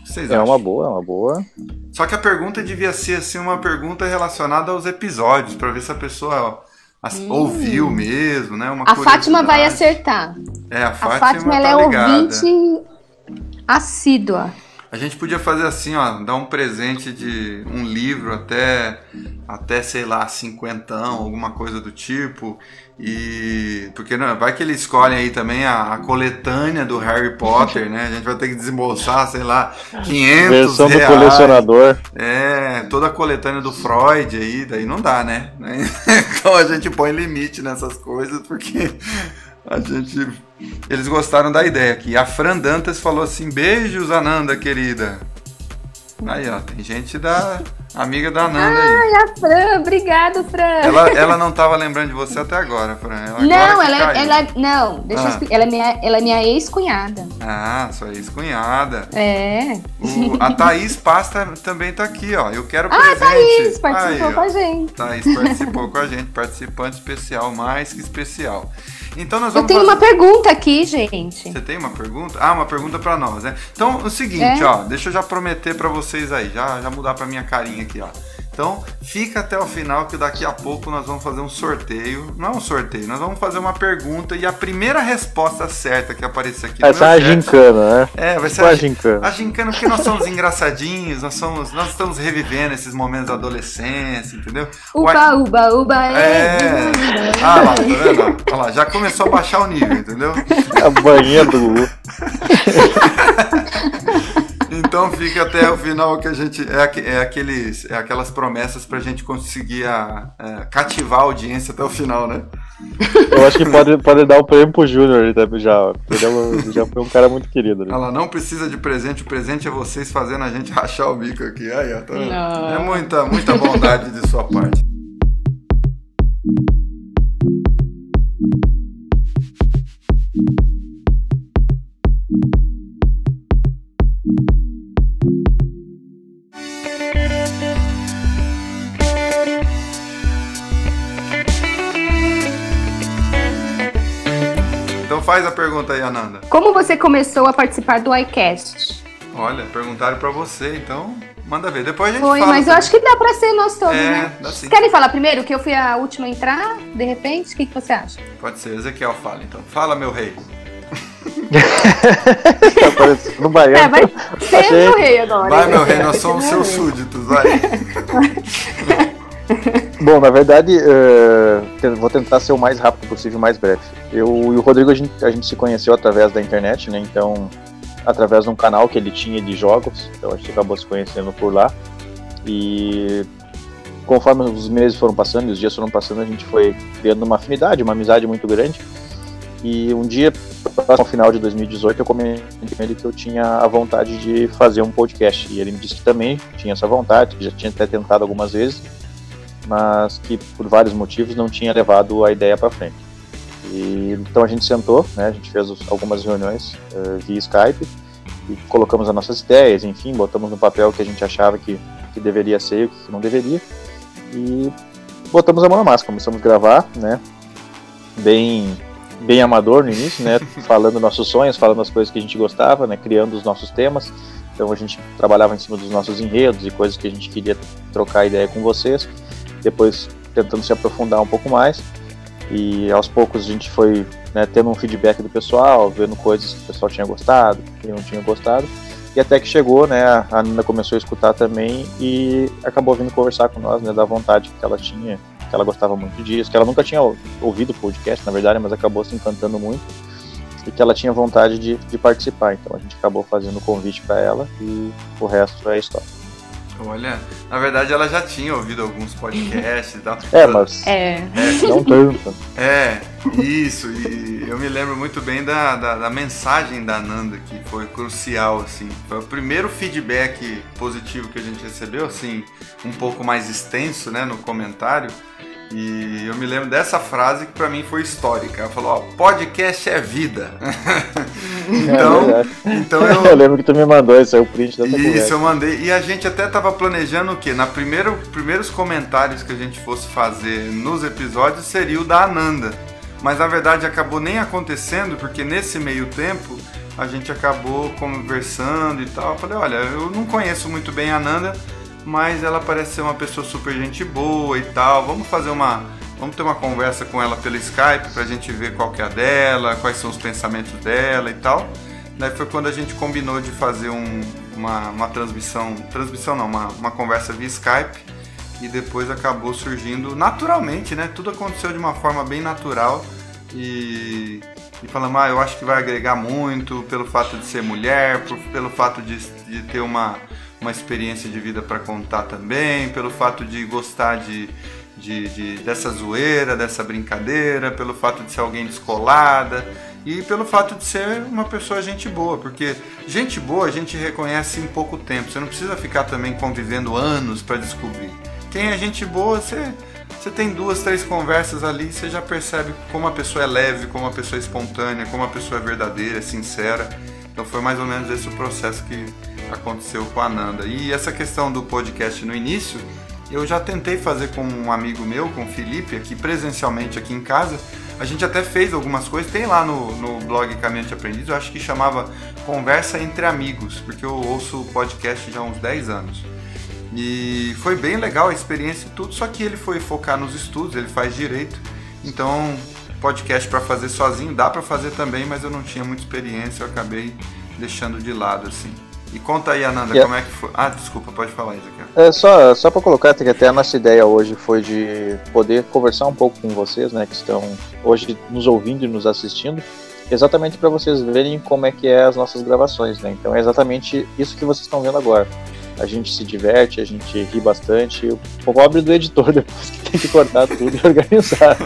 Vocês é acham? uma boa, é uma boa. Só que a pergunta devia ser assim uma pergunta relacionada aos episódios, para ver se a pessoa ó, hum. ouviu mesmo, né? Uma a Fátima vai acertar. É, a Fátima, a Fátima tá ela é ligada. ouvinte assídua. A gente podia fazer assim, ó, dar um presente de um livro até, até sei lá, cinquentão, alguma coisa do tipo. E porque não, vai que eles escolhem aí também a, a, coletânea do Harry Potter, né? A gente vai ter que desembolsar, sei lá, 500 Versão reais. do colecionador. É, toda a coletânea do Freud aí, daí não dá, né? Então a gente põe limite nessas coisas porque a gente eles gostaram da ideia aqui. A Fran Dantas falou assim: "Beijos, Ananda querida". Aí, ó, tem gente da amiga da Ananda aí. Ai, a Fran, obrigado, Fran. Ela, ela não tava lembrando de você até agora, Fran. Ela não, agora ela, que ela, ela, não, deixa Ah. eu explicar. Ela é minha, ela é minha ex-cunhada. Ah, sua ex-cunhada. É. O- a Thaís Pasta também tá aqui, ó. Eu quero Ah, presente. Thaís, participou Aí, com a gente. Thaís participou com a gente, participante especial, mais que especial. Então nós Eu vamos tenho fazer- uma pergunta aqui, gente. Você tem uma pergunta? Ah, uma pergunta pra nós, né? Então, o seguinte, É. ó, deixa eu já prometer pra vocês aí, já, já mudar pra minha carinha aqui, ó. Então, fica até o final que daqui a pouco nós vamos fazer um sorteio. Não é um sorteio, nós vamos fazer uma pergunta e a primeira resposta certa que aparecer aqui Essa é a meu chat- gincana, né? É, vai ser Qual a, a gincana? a gincana porque nós somos engraçadinhos, nós somos, nós estamos revivendo esses momentos da adolescência, entendeu? O Uba, uba, uba, É. é. Ah lá, tá vendo? Olha lá, já começou a baixar o nível, entendeu? A banhinha do. Então fica até o final que a gente. É, é aqueles, é aquelas promessas pra gente conseguir a, é, cativar a audiência até o final, né? Eu acho que pode, pode dar o prêmio pro Júnior já. Ele é ele já foi um cara muito querido. ali. Ela não precisa de presente, o presente é vocês fazendo a gente rachar o bico aqui. Aí, ó, tá. É muita, muita bondade de sua parte. Faz a pergunta aí, Ananda. Como você começou a participar do iCast? Olha, perguntaram pra você, então manda ver. Depois a gente Foi, fala. mas eu acho que dá pra ser nós todos, É, né? dá sim. Querem falar primeiro que eu fui a última a entrar, de repente? O que, que você acha? Pode ser, Ezequiel fala então. Fala, meu rei. Tá parecendo no baiano. É, vai ser Achei- meu rei agora. Vai, meu rei, nós somos seus súditos, vai. Bom, na verdade, te- vou tentar ser o mais rápido possível, mais breve. Eu e o Rodrigo, a gente, a gente se conheceu através da internet, né? Então, através de um canal que ele tinha de jogos, então a gente acabou se conhecendo por lá. E conforme os meses foram passando e os dias foram passando, a gente foi criando uma afinidade, uma amizade muito grande. E um dia, ao final de 2018, eu comentei com ele que eu tinha a vontade de fazer um podcast. E ele me disse que também tinha essa vontade, que já tinha até tentado algumas vezes mas que por vários motivos não tinha levado a ideia para frente. E, então a gente sentou, né, a gente fez algumas reuniões eh, via Skype e colocamos as nossas ideias, enfim, botamos no papel o que a gente achava que, que deveria ser e o que não deveria e botamos a mão na massa, começamos a gravar, né, bem bem amador no início, né, falando nossos sonhos, falando as coisas que a gente gostava, né, criando os nossos temas. Então a gente trabalhava em cima dos nossos enredos e coisas que a gente queria trocar ideia com vocês depois tentando se aprofundar um pouco mais. E aos poucos a gente foi né, tendo um feedback do pessoal, vendo coisas que o pessoal tinha gostado, que não tinha gostado. E até que chegou, né, a Nina começou a escutar também e acabou vindo conversar com nós, né, da vontade que ela tinha, que ela gostava muito disso, que ela nunca tinha ouvido podcast, na verdade, mas acabou se encantando muito e que ela tinha vontade de, de participar. Então a gente acabou fazendo o convite para ela e o resto é história. Olha, na verdade ela já tinha ouvido alguns podcasts e tal. É, mas É. não tanto. É, isso, e eu me lembro muito bem da, da, da mensagem da Nanda, que foi crucial, assim. Foi o primeiro feedback positivo que a gente recebeu, assim, um pouco mais extenso, né, no comentário. E eu me lembro dessa frase que pra mim foi histórica. Ela falou, ó, podcast é vida. então, É então eu... eu, lembro que tu me mandou esse aí, o print dessa isso, conversa. eu mandei. E a gente até tava planejando o quê? Na primeiro, primeiros comentários que a gente fosse fazer nos episódios seria o da Ananda. Mas na verdade acabou nem acontecendo, porque nesse meio tempo a gente acabou conversando e tal. Eu falei, olha, eu não conheço muito bem a Ananda, mas ela parece ser uma pessoa super gente boa e tal. Vamos fazer uma, vamos ter uma conversa com ela pelo Skype para a gente ver qual que é a dela, quais são os pensamentos dela e tal. Daí foi quando a gente combinou de fazer um, uma, uma transmissão, transmissão não, uma, uma conversa via Skype e depois acabou surgindo naturalmente, né? Tudo aconteceu de uma forma bem natural e, e falamos, ah, eu acho que vai agregar muito pelo fato de ser mulher, por, pelo fato de, de ter uma, uma experiência de vida para contar também, pelo fato de gostar de, de, de, dessa zoeira, dessa brincadeira, pelo fato de ser alguém descolada e pelo fato de ser uma pessoa gente boa, porque gente boa a gente reconhece em pouco tempo, você não precisa ficar também convivendo anos para descobrir. Quem é gente boa, você, você tem duas, três conversas ali, você já percebe como a pessoa é leve, como a pessoa é espontânea, como a pessoa é verdadeira, sincera. Então foi mais ou menos esse o processo que aconteceu com a Nanda. E essa questão do podcast no início, eu já tentei fazer com um amigo meu, com o Felipe, aqui presencialmente aqui em casa. A gente até fez algumas coisas, tem lá no, no blog Caminhante Aprendiz, eu acho que chamava Conversa Entre Amigos, porque eu ouço podcast já há uns 10 anos. E foi bem legal a experiência e tudo, só que ele foi focar nos estudos, ele faz direito. Então, podcast para fazer sozinho dá para fazer também, mas eu não tinha muita experiência, eu acabei deixando de lado assim. E conta aí, Ananda, yeah. como é que foi. Ah, desculpa, pode falar, Ezequiel. É, só, só para colocar, que até a nossa ideia hoje foi de poder conversar um pouco com vocês, né, que estão hoje nos ouvindo e nos assistindo, exatamente para vocês verem como é que é as nossas gravações, né? Então é exatamente isso que vocês estão vendo agora. A gente se diverte, a gente ri bastante. O pobre do editor depois que tem que cortar tudo e organizar.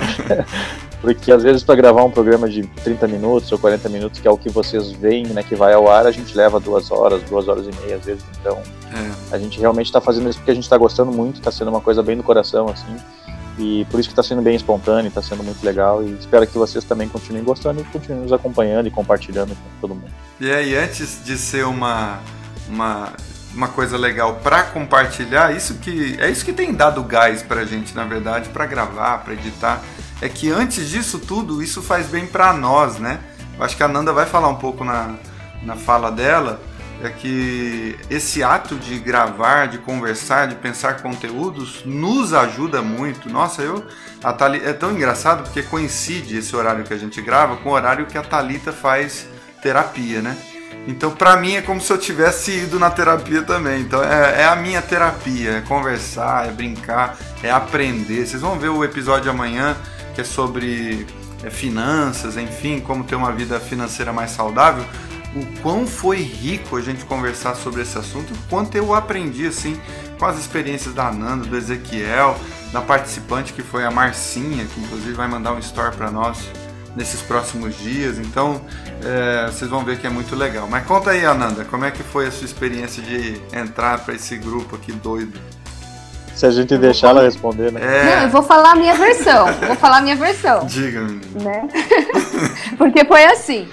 Porque às vezes para gravar um programa de 30 minutos ou 40 minutos, que é o que vocês veem, né, que vai ao ar, a gente leva duas horas, duas horas e meia às vezes. Então, é. a gente realmente está fazendo isso porque a gente está gostando muito, está sendo uma coisa bem do coração, assim. E por isso que está sendo bem espontâneo, está sendo muito legal. E espero que vocês também continuem gostando e continuem nos acompanhando e compartilhando com todo mundo. E aí, antes de ser uma, uma uma coisa legal para compartilhar, isso que é isso que tem dado gás pra gente, na verdade, para gravar, para editar é que antes disso tudo, isso faz bem para nós, né? Eu acho que a Nanda vai falar um pouco na, na fala dela, é que esse ato de gravar, de conversar, de pensar conteúdos nos ajuda muito. Nossa, eu a Thali, é tão engraçado porque coincide esse horário que a gente grava com o horário que a Talita faz terapia, né? Então, para mim é como se eu tivesse ido na terapia também. Então, é, é, a minha terapia, é conversar, é brincar, é aprender. Vocês vão ver o episódio amanhã que é sobre é, finanças, enfim, como ter uma vida financeira mais saudável, o quão foi rico a gente conversar sobre esse assunto, o quanto eu aprendi assim com as experiências da Nanda, do Ezequiel, da participante que foi a Marcinha, que inclusive vai mandar um story para nós nesses próximos dias. Então é, vocês vão ver que é muito legal. Mas conta aí, Ananda, como é que foi a sua experiência de entrar para esse grupo aqui doido? Se a gente deixar ela responder, né? É. Não, eu vou falar a minha versão. vou falar a minha versão. Diga, menina. Né? Porque foi assim.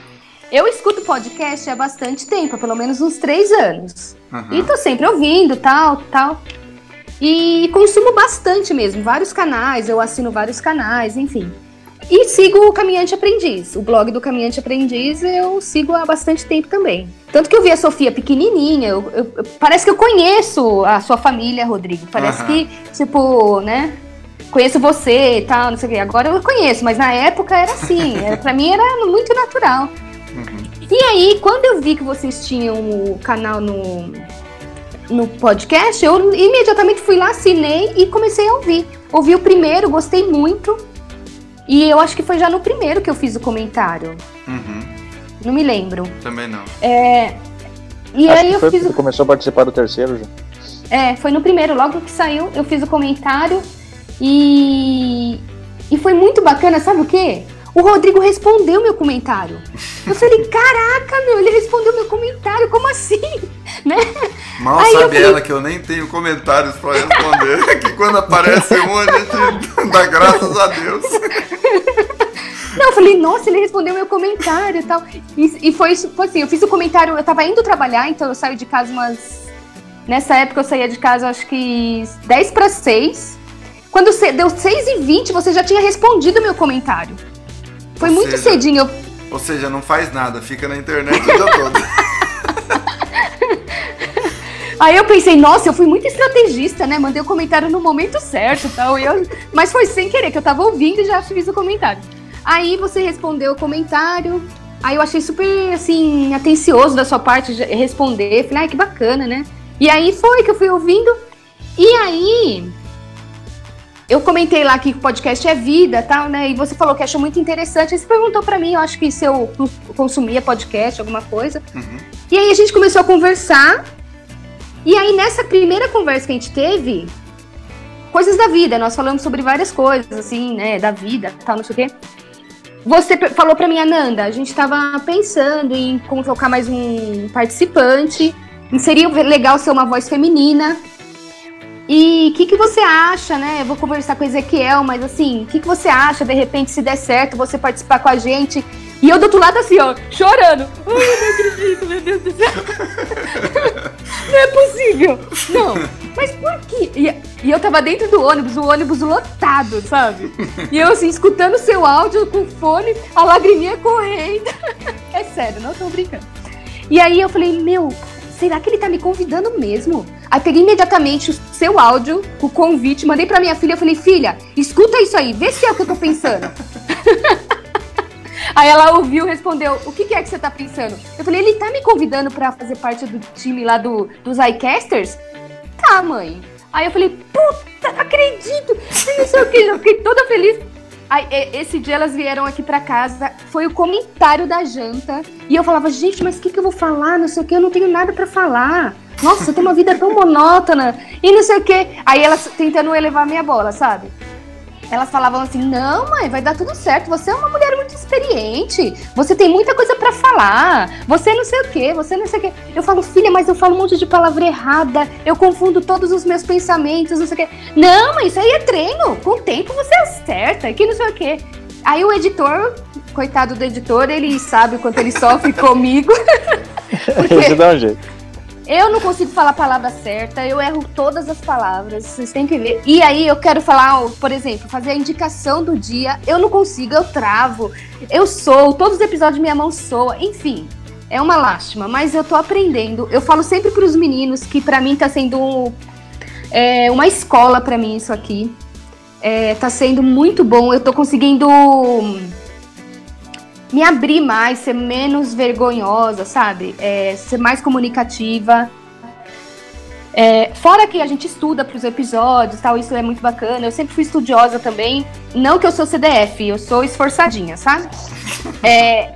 Eu escuto podcast há bastante tempo, pelo menos uns três anos. Uhum. E tô sempre ouvindo, tal, tal. E consumo bastante mesmo, vários canais, eu assino vários canais, enfim. E sigo o Caminhante Aprendiz. O blog do Caminhante Aprendiz eu sigo há bastante tempo também. Tanto que eu vi a Sofia pequenininha, eu, eu, parece que eu conheço a sua família, Rodrigo. Parece uhum. que, tipo, né? Conheço você e tal, não sei o quê. Agora eu conheço, mas na época era assim. Era, pra mim era muito natural. Uhum. E aí, quando eu vi que vocês tinham o canal no, no podcast, eu imediatamente fui lá, assinei e comecei a ouvir. Ouvi o primeiro, gostei muito. E eu acho que foi já no primeiro que eu fiz o comentário. Uhum. Não me lembro. Também não. É. E acho aí eu foi, fiz. Começou a participar do terceiro já. É, foi no primeiro, logo que saiu, eu fiz o comentário e. E foi muito bacana, sabe o quê? O Rodrigo respondeu meu comentário. Eu falei, caraca, meu, ele respondeu meu comentário, como assim? Né? Mal Aí sabe falei... ela que eu nem tenho comentários para responder, que quando aparece um a gente dá graças a Deus. Não, eu falei, nossa, ele respondeu meu comentário e tal. E, e foi, foi assim, eu fiz o comentário, eu tava indo trabalhar, então eu saio de casa umas... Nessa época eu saía de casa, acho que 10 para 6. Quando deu 6 e 20, você já tinha respondido meu comentário. Foi ou muito seja, cedinho. Ou seja, não faz nada, fica na internet o dia todo. Aí eu pensei, nossa, eu fui muito estrategista, né? Mandei o comentário no momento certo tal. Eu... Mas foi sem querer, que eu tava ouvindo e já fiz o comentário. Aí você respondeu o comentário. Aí eu achei super, assim, atencioso da sua parte responder. Falei, ai, que bacana, né? E aí foi que eu fui ouvindo. E aí, eu comentei lá que o podcast é vida, tal, né? E você falou que achou muito interessante. Aí você perguntou para mim, eu acho que se eu consumia podcast, alguma coisa. Uhum. E aí a gente começou a conversar. E aí nessa primeira conversa que a gente teve, coisas da vida, nós falamos sobre várias coisas, assim, né, da vida, tal, não sei o quê. Você falou para mim, Ananda, a gente estava pensando em colocar mais um participante. Seria legal ser uma voz feminina. E o que, que você acha, né? Eu vou conversar com o Ezequiel, mas assim, o que, que você acha, de repente, se der certo, você participar com a gente? E eu do outro lado assim, ó, chorando. Ai, não acredito, meu Deus do céu. não é possível. Não, mas por quê? E, e, eu tava dentro do ônibus, o ônibus lotado, sabe? E eu assim, escutando seu áudio com fone, a lagriminha correndo. é sério, não tô brincando. E aí eu falei, meu, será que ele tá me convidando mesmo? Aí peguei imediatamente o seu áudio, o convite, mandei pra minha filha, eu falei, filha, escuta isso aí, vê se é o que eu tô pensando. aí ela ouviu respondeu, o que, que, é que você tá pensando? Eu falei, ele tá me convidando pra fazer parte do time lá do, dos iCasters? Tá, mãe. Aí eu falei, puta, acredito, não sei o que, eu fiquei toda feliz. Aí, esse dia elas vieram aqui pra casa, foi o comentário da janta. E eu falava, gente, mas o que, que eu vou falar? Não sei o que, eu não tenho nada para falar. Nossa, eu tenho uma vida tão monótona. E não sei o que. Aí elas tentando elevar minha bola, sabe? Elas falavam assim: não, mãe, vai dar tudo certo. Você é uma mulher muito experiente. Você tem muita coisa para falar. Você não sei o que, você não sei o que. Eu falo, filha, mas eu falo um monte de palavra errada. Eu confundo todos os meus pensamentos, não sei o que. Não, mãe, isso aí é treino. Com o tempo você acerta. Que não sei o que. Aí o editor, coitado do editor, ele sabe o quanto ele sofre comigo. Porque... dá um jeito. Eu não consigo falar a palavra certa, eu erro todas as palavras, vocês têm que ver. E aí eu quero falar, por exemplo, fazer a indicação do dia, eu não consigo, eu travo, eu sou, todos os episódios minha mão soa, enfim. É uma lástima, mas eu tô aprendendo. Eu falo sempre para os meninos que para mim tá sendo é, uma escola para mim isso aqui. É, tá sendo muito bom. Eu tô conseguindo me abrir mais, ser menos vergonhosa, sabe? É, ser mais comunicativa. É, fora que a gente estuda para os episódios, tal, isso é muito bacana. Eu sempre fui estudiosa também. Não que eu sou CDF, eu sou esforçadinha, sabe? É...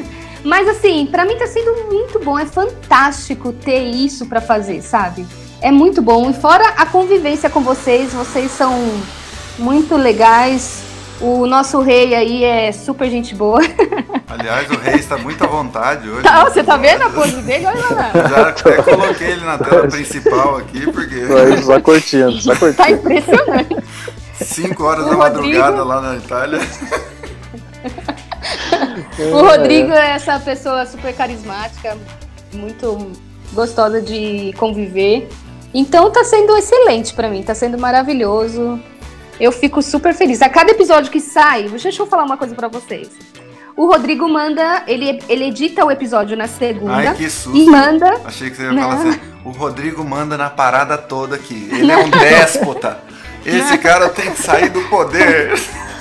Mas assim, para mim tá sendo muito bom, é fantástico ter isso para fazer, sabe? É muito bom. E fora a convivência com vocês, vocês são muito legais, o nosso rei aí é super gente boa. Aliás, o rei está muito à vontade hoje. Tá, você tá vendo a pose dele? Olha lá. Já até coloquei ele na tela principal aqui, porque. Vai curtindo, só curtindo. Tá impressionante. 5 horas o da Rodrigo... madrugada lá na Itália. o Rodrigo é essa pessoa super carismática, muito gostosa de conviver. Então tá sendo excelente para mim, tá sendo maravilhoso. Eu fico super feliz. A cada episódio que sai, deixa eu falar uma coisa para vocês. O Rodrigo manda, ele, ele edita o episódio na segunda. Ai, que susto. E manda. Achei que você ia não. falar assim. O Rodrigo manda na parada toda aqui. Ele é um déspota. Esse não. cara tem que sair do poder.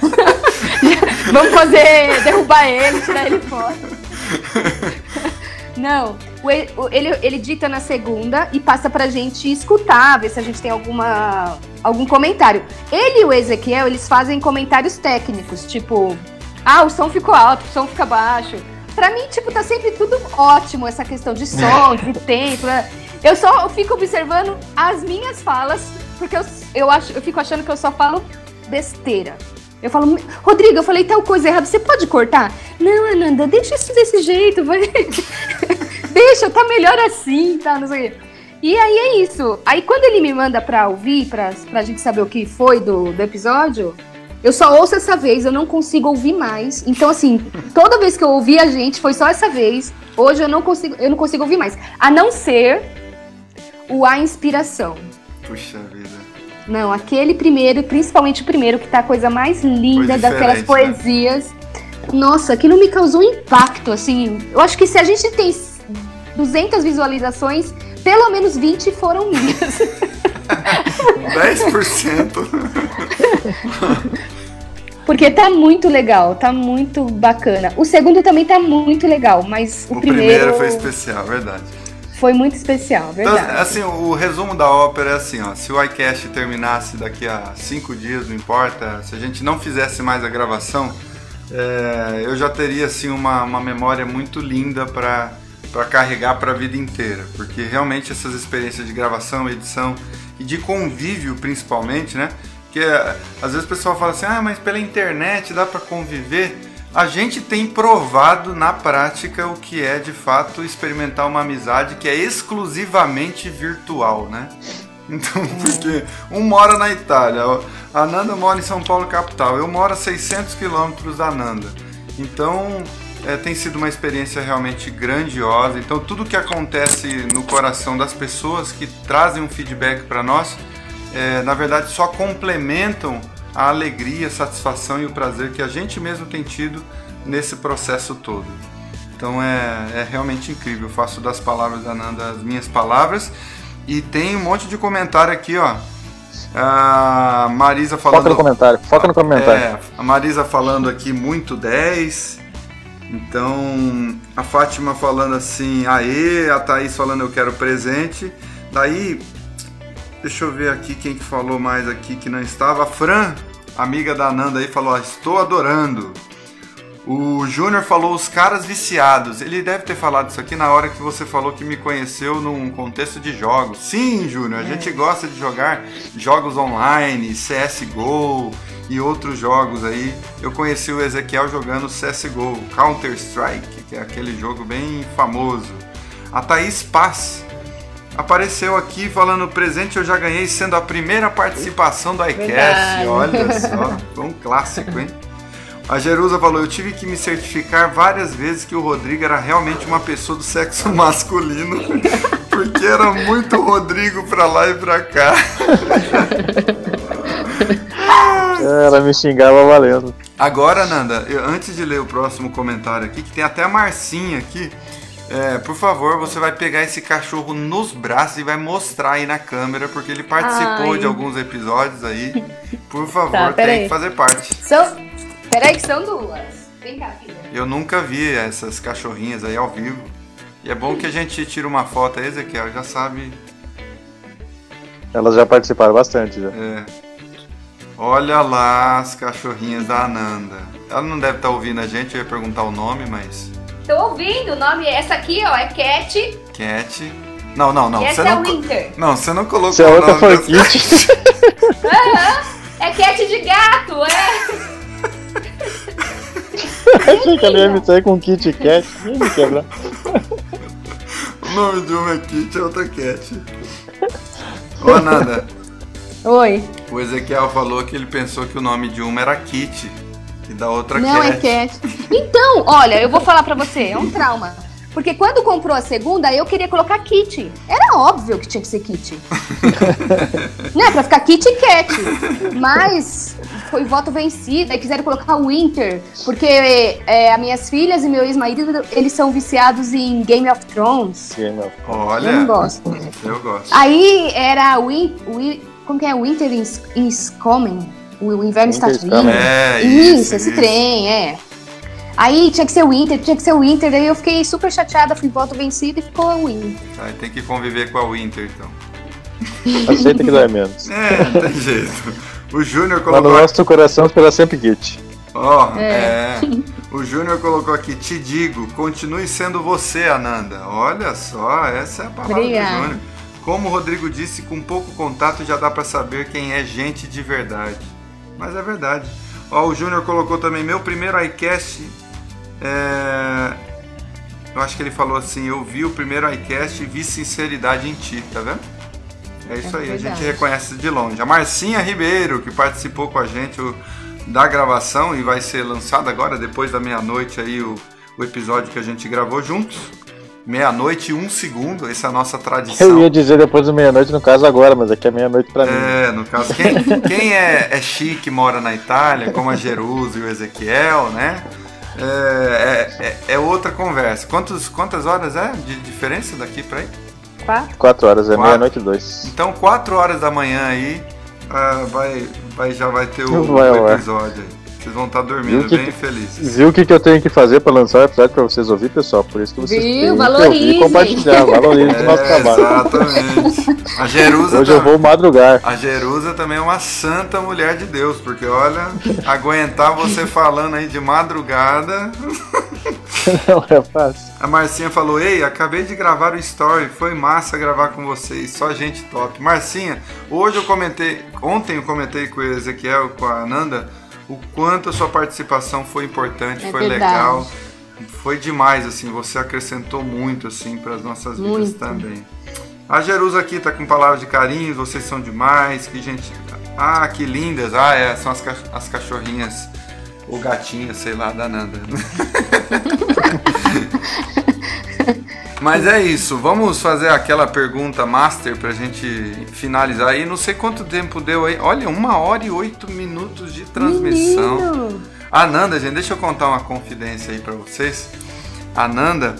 Vamos fazer. derrubar ele, tirar ele fora. Não, ele, ele dita na segunda e passa pra gente escutar, ver se a gente tem alguma, algum comentário. Ele e o Ezequiel, eles fazem comentários técnicos, tipo, ah, o som ficou alto, o som fica baixo. Pra mim, tipo, tá sempre tudo ótimo, essa questão de som, de tempo. Né? Eu só fico observando as minhas falas, porque eu, eu, acho, eu fico achando que eu só falo besteira. Eu falo, Rodrigo, eu falei tal coisa errada, você pode cortar? Não, Ananda, deixa isso desse jeito, vai. deixa, tá melhor assim, tá? Não sei. E aí é isso. Aí quando ele me manda pra ouvir, pra, pra gente saber o que foi do, do episódio, eu só ouço essa vez, eu não consigo ouvir mais. Então, assim, toda vez que eu ouvi a gente, foi só essa vez. Hoje eu não consigo, eu não consigo ouvir mais. A não ser o A Inspiração. Puxa vida. Não, aquele primeiro, principalmente o primeiro, que tá a coisa mais linda daquelas né? poesias. Né? Nossa, aquilo me causou um impacto, assim. Eu acho que se a gente tem 200 visualizações, pelo menos 20 foram minhas. 10%. Porque tá muito legal, tá muito bacana. O segundo também tá muito legal, mas o, o primeiro, primeiro foi especial, verdade. Foi muito especial, verdade. Então, assim, o resumo da ópera é assim, ó. Se o iCast terminasse daqui a cinco dias, não importa, se a gente não fizesse mais a gravação, é, eu já teria assim uma, uma memória muito linda para para carregar para a vida inteira, porque realmente essas experiências de gravação, edição e de convívio principalmente, né? Porque às vezes o pessoal fala assim: "Ah, mas pela internet dá para conviver". A gente tem provado na prática o que é de fato experimentar uma amizade que é exclusivamente virtual, né? Então, porque um mora na Itália, a Nanda mora em São Paulo capital, eu moro a 600 quilômetros da Nanda. Então, é, tem sido uma experiência realmente grandiosa. Então, tudo que acontece no coração das pessoas que trazem um feedback para nós, é, na verdade, só complementam a alegria, a satisfação e o prazer que a gente mesmo tem tido nesse processo todo. Então, é, é realmente incrível. Eu faço das palavras da Nanda as minhas palavras. E tem um monte de comentário aqui, ó. A Marisa falando. Foca no comentário, foca no comentário. É, a Marisa falando aqui muito 10. Então, a Fátima falando assim, aê, a Thaís falando eu quero presente. Daí, deixa eu ver aqui quem que falou mais aqui que não estava. A Fran, amiga da Nanda aí, falou, estou adorando. O Júnior falou os caras viciados. Ele deve ter falado isso aqui na hora que você falou que me conheceu num contexto de jogos. Sim, Júnior, a é. gente gosta de jogar jogos online, CSGO e outros jogos aí. Eu conheci o Ezequiel jogando CSGO, Counter Strike, que é aquele jogo bem famoso. A Thaís Paz apareceu aqui falando presente eu já ganhei sendo a primeira participação do iCast. Olha só, foi um clássico, hein? A Jerusa falou: Eu tive que me certificar várias vezes que o Rodrigo era realmente uma pessoa do sexo masculino, porque era muito Rodrigo pra lá e pra cá. Ela me xingava valendo. Agora, Nanda, eu, antes de ler o próximo comentário aqui, que tem até a Marcinha aqui. É, por favor, você vai pegar esse cachorro nos braços e vai mostrar aí na câmera, porque ele participou Ai. de alguns episódios aí. Por favor, tá, tem aí. que fazer parte. São, Peraí, que são duas. Vem cá, filha. Eu nunca vi essas cachorrinhas aí ao vivo. E é bom que a gente tira uma foto aí, Ezequiel, já sabe. Elas já participaram bastante já. É. Olha lá as cachorrinhas da Ananda. Ela não deve estar tá ouvindo a gente, eu ia perguntar o nome, mas. Tô ouvindo, o nome é essa aqui, ó, é Cat. Cat. Não, não, não. E essa você é não, Winter. Não, você não colocou Se a outra for Kit. Aham. É Cat de gato, é. Achei que ela ia me sair com Kit Kat. Ia me quebrar. O nome de uma é Kit e outra Cat. Ô, Nanda. Oi. O Ezequiel falou que ele pensou que o nome de uma era Kit e da outra Não Cat. Não é Cat. Então, olha, eu vou falar pra você, é um trauma. Porque quando comprou a segunda, eu queria colocar kit. Era óbvio que tinha que ser kit. né? Pra ficar kit e cat. Mas foi voto vencido. Aí quiseram colocar Winter. Porque é, as minhas filhas e meu ex-marido, eles são viciados em Game of Thrones. Game of Thrones. Olha. Eu não gosto. Eu gosto. Aí era Win, Win, como que é? Winter is, is coming. O inverno está vindo. É, isso, isso, esse trem, é. Aí tinha que ser o Winter, tinha que ser o Winter, daí eu fiquei super chateada, fui voto vencido e ficou o Winter. Aí tem que conviver com a Winter, então. Aceita que dói menos. É, não tem jeito. O Júnior colocou. Mas no nosso coração espera sempre Git. Ó, oh, é. é. O Júnior colocou aqui, te digo, continue sendo você, Ananda. Olha só, essa é a palavra Obrigada. do Júnior. Como o Rodrigo disse, com pouco contato já dá para saber quem é gente de verdade. Mas é verdade. Ó, o Júnior colocou também meu primeiro iCast é... Eu acho que ele falou assim: Eu vi o primeiro iCast e vi sinceridade em ti, tá vendo? É isso é aí, verdade. a gente reconhece de longe. A Marcinha Ribeiro, que participou com a gente da gravação e vai ser lançado agora, depois da meia-noite, aí o, o episódio que a gente gravou juntos. Meia-noite e um segundo, essa é a nossa tradição. Eu ia dizer depois da meia-noite, no caso agora, mas aqui é meia-noite pra mim. É, no caso, quem, quem é, é chique, mora na Itália, como a Jerusa e o Ezequiel, né? É, é, é, é, outra conversa. Quantos, quantas horas é de diferença daqui para aí? Quatro? Quatro horas, é meia-noite e dois. Então, quatro horas da manhã aí, uh, vai, vai, já vai ter o, Vai o episódio aí. Vocês vão estar dormindo Viu que- bem felizes. Viu o que, que eu tenho que fazer pra lançar o episódio pra vocês ouvir, pessoal? Por isso que vocês Viu? têm que ouvir e compartilhar. Valorizem o nosso É, trabalho. exatamente. A Jerusa, Hoje eu tam- vou madrugar. a Jerusa também é uma santa mulher de Deus, porque olha, aguentar você falando aí de madrugada. Não é fácil. A Marcinha falou: Ei, acabei de gravar o story, foi massa gravar com vocês, só gente top. Marcinha, hoje eu comentei, ontem eu comentei com o Ezequiel, com a Ananda, o quanto a sua participação foi importante, É foi verdade. legal. Foi demais, assim, você acrescentou muito, assim, para as nossas vidas Muito. também. A Jerusa aqui tá com palavras de carinho, vocês são demais, que gente. Ah, que lindas! Ah, é, são as, cach- as cachorrinhas, ou gatinhas, sei lá, da Nanda. Mas é isso, vamos fazer aquela pergunta master pra gente finalizar aí. Não sei quanto tempo deu aí. Olha, uma hora e oito minutos de transmissão. Menino. A Nanda, gente, deixa eu contar uma confidência aí pra vocês. A Nanda,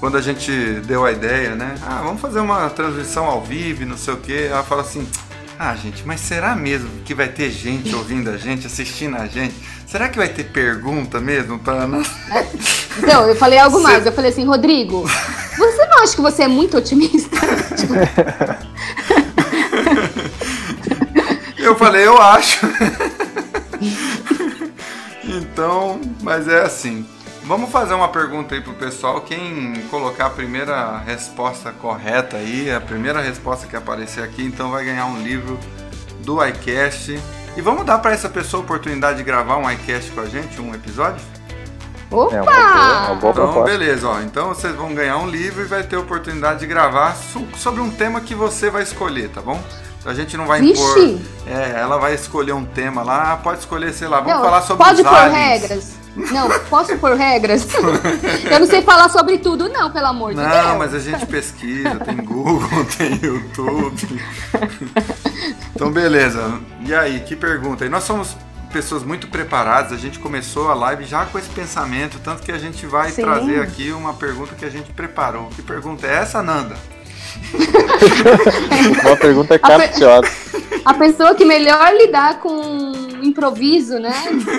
quando a gente deu a ideia, né? Ah, vamos fazer uma transmissão ao vivo, não sei o quê. Ela fala assim: Ah, gente, mas será mesmo que vai ter gente ouvindo a gente, assistindo a gente? Será que vai ter pergunta mesmo pra nós? Então, eu falei algo mais. Eu falei assim, Rodrigo, você não acha que você é muito otimista? Tipo, Eu falei, eu acho. então, mas é assim. Vamos fazer uma pergunta aí pro pessoal. Quem colocar a primeira resposta correta aí, a primeira resposta que aparecer aqui, então vai ganhar um livro do iCast. E vamos dar para essa pessoa a oportunidade de gravar um iCast com a gente, um episódio? É uma boa, uma Opa! boa Então, proposta. beleza, ó. Então vocês vão ganhar um livro e vai ter a oportunidade de gravar so- sobre um tema que você vai escolher, tá bom? A gente não vai impor. Vixe! É, ela vai escolher um tema lá, pode escolher, sei lá, vamos Não, falar sobre pode os pôr aliens. regras. Não, posso pôr regras? Eu não sei falar sobre tudo, não, pelo amor de Deus. Não, mas a gente pesquisa, tem Google, tem YouTube. Então, beleza. E aí, que pergunta? E nós somos pessoas muito preparadas, a gente começou a live já com esse pensamento, tanto que a gente vai Sim. trazer aqui uma pergunta que a gente preparou. Que pergunta é essa, Nanda? Uma pergunta A per- capciosa. A pessoa que melhor lidar com improviso, né?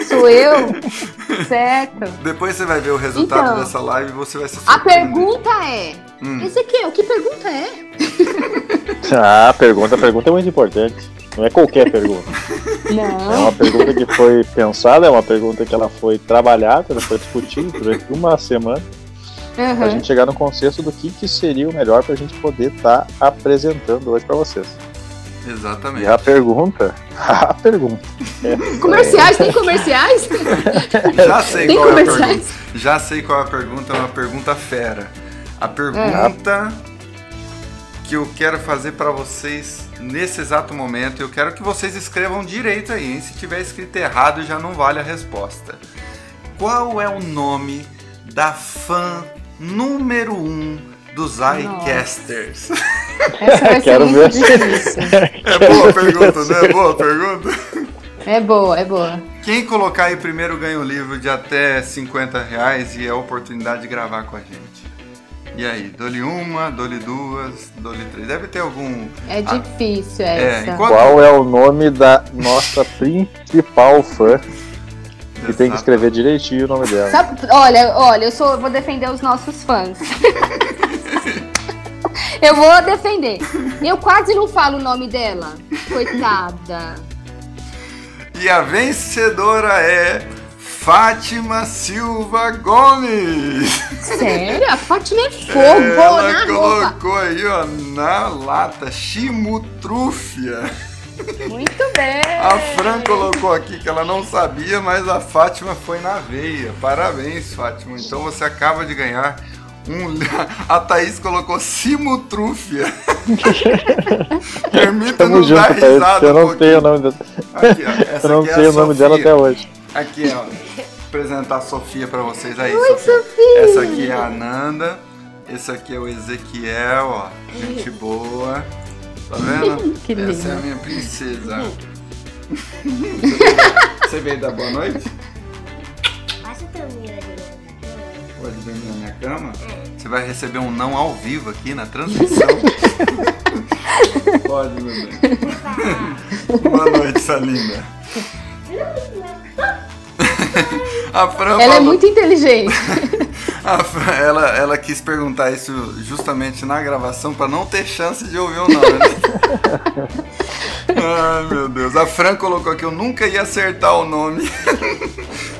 Sou eu. Certo. Depois você vai ver o resultado Então, dessa live e você vai se A surpreender. pergunta é: Hum. Ezequiel, que pergunta é? Ah, a pergunta, a pergunta é muito importante. Não é qualquer pergunta. É Não. uma pergunta que foi pensada, é uma pergunta que ela foi trabalhada, ela foi discutida durante uma semana, pra Uhum. gente chegar no consenso do que, que seria o melhor pra gente poder estar apresentando hoje pra vocês. Exatamente. E a pergunta, a pergunta. Comerciais, tem comerciais? Já sei Tem qual é a pergunta. Já sei qual é a pergunta, é uma pergunta fera. A pergunta que eu quero fazer pra vocês nesse exato momento, eu quero que vocês escrevam direito aí, hein? Se tiver escrito errado, já não vale a resposta. Qual é o nome da fã número um dos iCasters? Essa vai ser Quero muito ver. difícil. É boa a pergunta, não é boa a pergunta? É boa, é boa. Quem colocar aí primeiro ganha um livro de até 50 reais e a oportunidade de gravar com a gente. E aí, dou-lhe uma, dou-lhe duas, dou-lhe três. Deve ter algum. É Ah, difícil É, essa. enquanto. Qual é o nome da nossa principal fã? Que tem que escrever direitinho o nome dela. Sabe- olha, olha, eu sou, eu vou defender os nossos fãs. eu vou defender. Eu quase não falo o nome dela. Coitada. E a vencedora é. Fátima Silva Gomes! Sério? A Fátima é fogo Ela na roupa. colocou aí, ó, na lata, chimutrúfia. Muito bem. A Fran colocou aqui que ela não sabia, mas a Fátima foi na veia. Parabéns, Fátima. Então você acaba de ganhar um. A Thaís colocou simutrúfia. Permita Tamo nos junto, dar Thaís, risada. Eu um não sei o nome dela. Aqui, ó. Essa Eu não é sei a o nome dela até hoje. Aqui, ó. Apresentar a Sofia pra vocês aí. Oi, Sofia. Sofia. Essa aqui é a Ananda. Esse aqui é o Ezequiel, ó. Gente boa. Tá vendo? Que Essa é a minha princesa. Você veio dar boa noite? Passa também, Adriana. Pode dormir na minha cama, você vai receber um não ao vivo aqui na transmissão. pode, meu bem. Boa noite, Salinda. A Fran ela é falou... é muito inteligente. Fran, ela, ela quis perguntar isso justamente na gravação para não ter chance de ouvir o nome. Ai, meu Deus. A Fran colocou que eu nunca ia acertar o nome.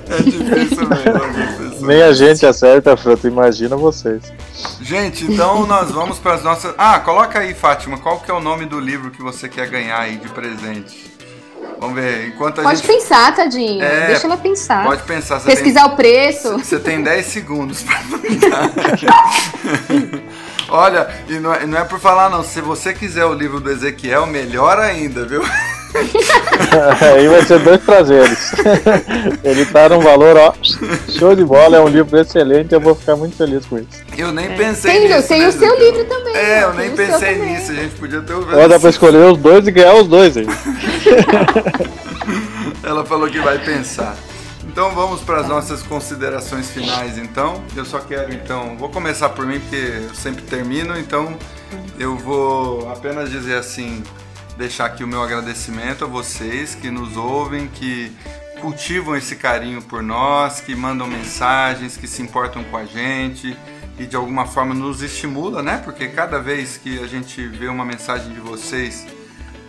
É difícil mesmo. Nem a gente acerta, Fran. Tu imagina vocês. Gente, então nós vamos para as nossas... Ah, coloca aí, Fátima. Qual que é o nome do livro que você quer ganhar aí de presente? Vamos ver, enquanto a pode gente... pensar, tadinha. É, Deixa ela pensar. Pode pensar. Pesquisar tem... o preço. Você tem 10 segundos para Olha, e não, é, não é por falar não, se você quiser o livro do Ezequiel, melhor ainda, viu? Aí vai ser dois prazeres. Ele tá num valor, ó, show de bola, é um livro excelente, eu vou ficar muito feliz com isso. Eu nem é. pensei tem, nisso. Tem o seu livro também. É, eu nem pensei nisso, a gente podia ter o Ó, dá pra escolher os dois e ganhar os dois aí. Ela falou que vai pensar. Então vamos para as nossas considerações finais então. Eu só quero então, vou começar por mim porque eu sempre termino, então eu vou apenas dizer assim, deixar aqui o meu agradecimento a vocês que nos ouvem, que cultivam esse carinho por nós, que mandam mensagens, que se importam com a gente e de alguma forma nos estimula, né? Porque cada vez que a gente vê uma mensagem de vocês,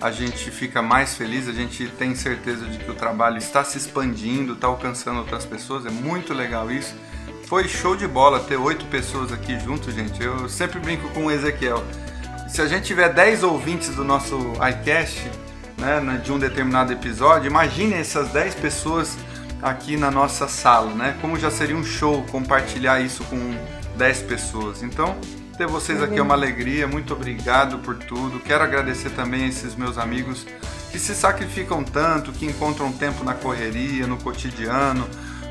a gente fica mais feliz, a gente tem certeza de que o trabalho está se expandindo, está alcançando outras pessoas, é muito legal isso. Foi show de bola ter oito pessoas aqui junto, gente. Eu sempre brinco com o Ezequiel se a gente tiver 10 ouvintes do nosso iCast, né, de um determinado episódio, imagine essas 10 pessoas aqui na nossa sala, né? Como já seria um show compartilhar isso com 10 pessoas. Então, ter vocês aqui é uma alegria, muito obrigado por tudo. Quero agradecer também a esses meus amigos que se sacrificam tanto, que encontram tempo na correria, no cotidiano.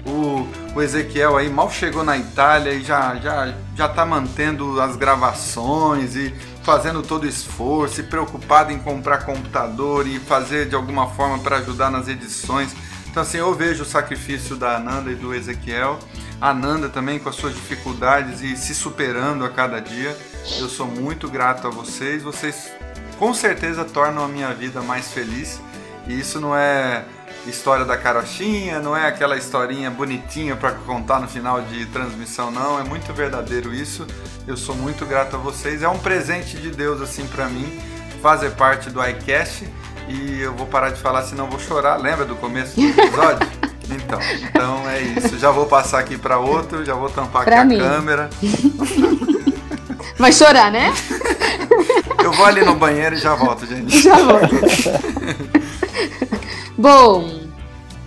O, o Ezequiel aí mal chegou na Itália e já já já está mantendo as gravações e fazendo todo o esforço e preocupado em comprar computador e fazer de alguma forma para ajudar nas edições. Então assim, eu vejo o sacrifício da Ananda e do Ezequiel. A Ananda também com as suas dificuldades e se superando a cada dia. Eu sou muito grato a vocês. Vocês com certeza tornam a minha vida mais feliz. E isso não é história da carochinha, não é aquela historinha bonitinha para contar no final de transmissão, não. É muito verdadeiro isso. Eu sou muito grato a vocês. É um presente de Deus assim para mim fazer parte do iCast e eu vou parar de falar senão vou chorar. Lembra do começo do episódio? Então, então é isso. Já vou passar aqui para outro, já vou tampar pra aqui mim. a câmera. Vai chorar, né? Eu vou ali no banheiro e já volto, gente. Já volto. Bom,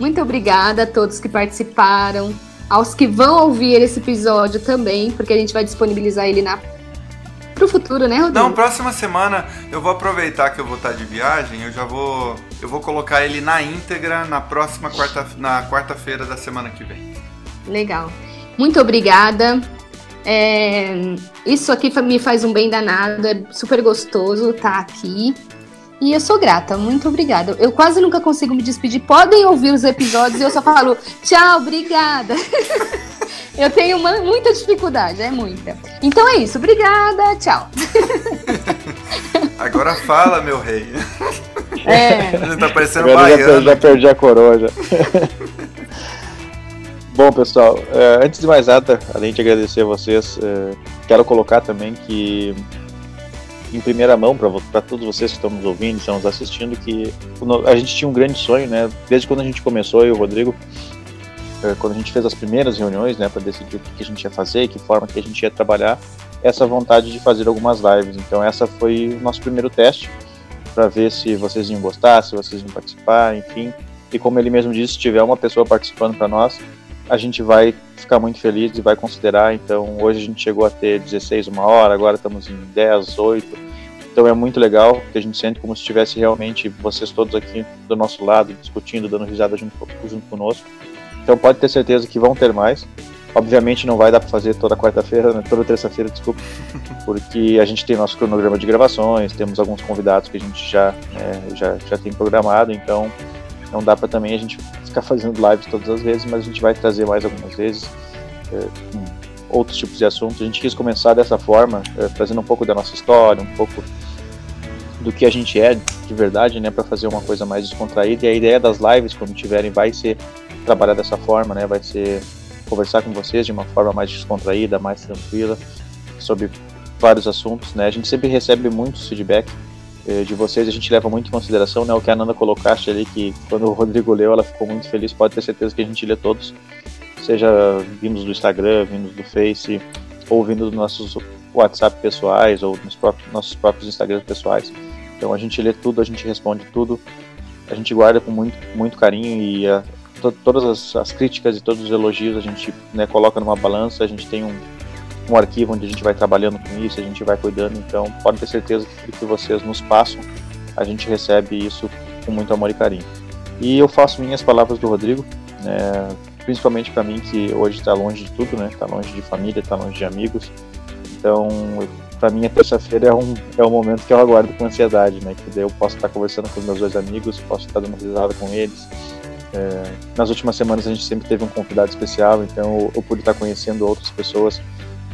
muito obrigada a todos que participaram, aos que vão ouvir esse episódio também, porque a gente vai disponibilizar ele na pro futuro, né, Rodrigo? Não, próxima semana eu vou aproveitar que eu vou estar de viagem, eu já vou eu vou colocar ele na íntegra na próxima quarta na quarta-feira da semana que vem. Legal. Muito obrigada. É, isso aqui me faz um bem danado, é super gostoso estar aqui. E eu sou grata, muito obrigada. Eu quase nunca consigo me despedir. Podem ouvir os episódios e eu só falo tchau, obrigada. eu tenho uma, muita dificuldade, é muita. Então é isso, obrigada, tchau. Agora fala, meu rei. É. Você tá parecendo Agora baiano. Já, já perdi a coroa já. Bom, pessoal, é, antes de mais nada, além de agradecer a vocês, é, quero colocar também que em primeira mão para todos vocês que estão nos ouvindo, estão nos assistindo, que a gente tinha um grande sonho, né? Desde quando a gente começou, eu e o Rodrigo, eh, quando a gente fez as primeiras reuniões, né, para decidir o que a gente ia fazer, que forma que a gente ia trabalhar, essa vontade de fazer algumas lives. Então, essa foi o nosso primeiro teste para ver se vocês iam gostar, se vocês iam participar, enfim. E como ele mesmo disse, se tiver uma pessoa participando para nós, a gente vai ficar muito feliz e vai considerar. Então, hoje a gente chegou a ter 16 uma hora, agora estamos em 10, 8. Então é muito legal, porque a gente sente como se estivesse realmente vocês todos aqui do nosso lado, discutindo, dando risada junto, junto conosco. Então pode ter certeza que vão ter mais. Obviamente não vai dar para fazer toda quarta-feira, né? toda terça-feira, desculpa, porque a gente tem nosso cronograma de gravações, temos alguns convidados que a gente já, é, já, já tem programado, então não dá para também a gente ficar fazendo lives todas as vezes, mas a gente vai trazer mais algumas vezes, é, outros tipos de assuntos. A gente quis começar dessa forma, é, trazendo um pouco da nossa história, um pouco do que a gente é de verdade, né, para fazer uma coisa mais descontraída. E a ideia das lives, quando tiverem, vai ser trabalhar dessa forma, né, vai ser conversar com vocês de uma forma mais descontraída, mais tranquila, sobre vários assuntos, né. A gente sempre recebe muitos feedback de vocês, a gente leva muito em consideração, né, o que a Nanda colocaste ali, que quando o Rodrigo leu, ela ficou muito feliz, pode ter certeza que a gente lê todos, seja vindos do Instagram, vindos do Face, ou vindo dos nossos WhatsApp pessoais, ou nos próprios, nossos próprios Instagrams pessoais. Então a gente lê tudo, a gente responde tudo, a gente guarda com muito, muito carinho e a, to, todas as, as, críticas e todos os elogios a gente né, coloca numa balança, a gente tem um, um arquivo onde a gente vai trabalhando com isso, a gente vai cuidando, então pode ter certeza que o que vocês nos passam, a gente recebe isso com muito amor e carinho. E eu faço minhas palavras do Rodrigo, né, principalmente para mim que hoje está longe de tudo, né, está longe de família, está longe de amigos, então para mim a terça-feira é um, é um momento que eu aguardo com ansiedade, né? Que daí eu posso estar conversando com meus dois amigos, posso estar dando risada com eles. É, nas últimas semanas a gente sempre teve um convidado especial, então eu, eu pude estar conhecendo outras pessoas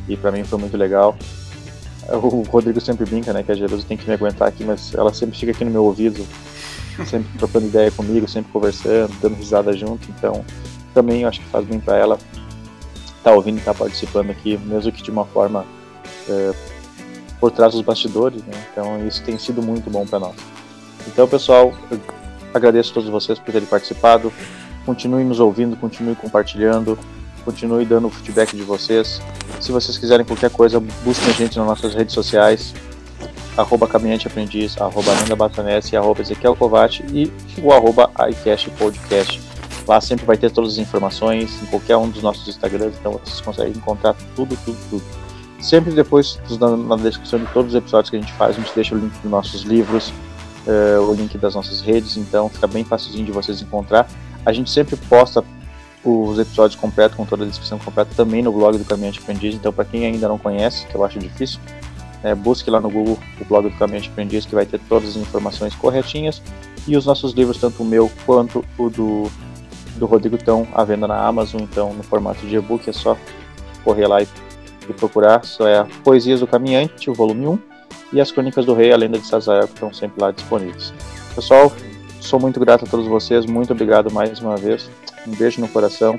e para mim foi muito legal. O Rodrigo sempre brinca, né? Que a Jerusa tem que me aguentar aqui, mas ela sempre fica aqui no meu ouvido, sempre trocando ideia comigo, sempre conversando, dando risada junto. Então também acho que faz bem para ela estar tá ouvindo e estar tá participando aqui, mesmo que de uma forma é, por trás dos bastidores, né? Então isso tem sido muito bom para nós. Então, pessoal, agradeço a todos vocês por terem participado. Continue nos ouvindo, continue compartilhando, continue dando o feedback de vocês. Se vocês quiserem qualquer coisa, busquem a gente nas nossas redes sociais, arroba Caminhante Aprendiz, arroba Nanda Batanese, arroba Ezequiel Covati e o arroba Podcast. Lá sempre vai ter todas as informações em qualquer um dos nossos Instagrams, então vocês conseguem encontrar tudo, tudo, tudo. Sempre depois, na, descrição de todos os episódios que a gente faz, a gente deixa o link dos nossos livros, uh, o link das nossas redes, então fica bem facilzinho de vocês encontrar. A gente sempre posta os episódios completos, com toda a descrição completa, também no blog do Caminhante Aprendiz, então para quem ainda não conhece, que eu acho difícil, é, busque lá no Google o blog do Caminhante Aprendiz, que vai ter todas as informações corretinhas, e os nossos livros, tanto o meu quanto o do, do Rodrigo, estão à venda na Amazon, então no formato de e-book, é só correr lá e e procurar, só é Poesias do Caminhante, o volume 1, e as Crônicas do Rei, a Lenda de Sazael, que estão sempre lá disponíveis. Pessoal, sou muito grato a todos vocês, muito obrigado mais uma vez, um beijo no coração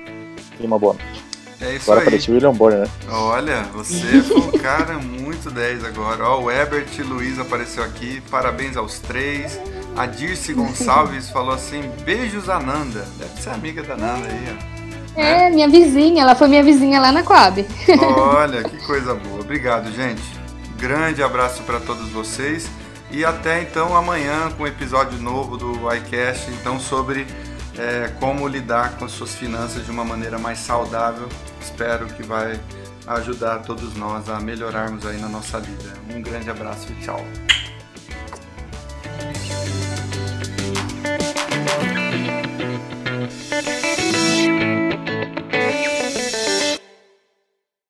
e uma boa noite. É isso agora aí. apareceu o William Bonner, né? Olha, você foi um cara muito 10 agora. Ó, o Ebert e Luiz apareceu aqui. Parabéns aos três. A Dirce Gonçalves falou assim: beijos, Ananda. Deve ser amiga da Ananda aí, ó. É, é, minha vizinha, ela foi minha vizinha lá na Coab. Olha, que coisa boa. Obrigado, gente. Grande abraço para todos vocês e até então amanhã com um episódio novo do iCast, então sobre é, como lidar com as suas finanças de uma maneira mais saudável. Espero que vai ajudar todos nós a melhorarmos aí na nossa vida. Um grande abraço e tchau.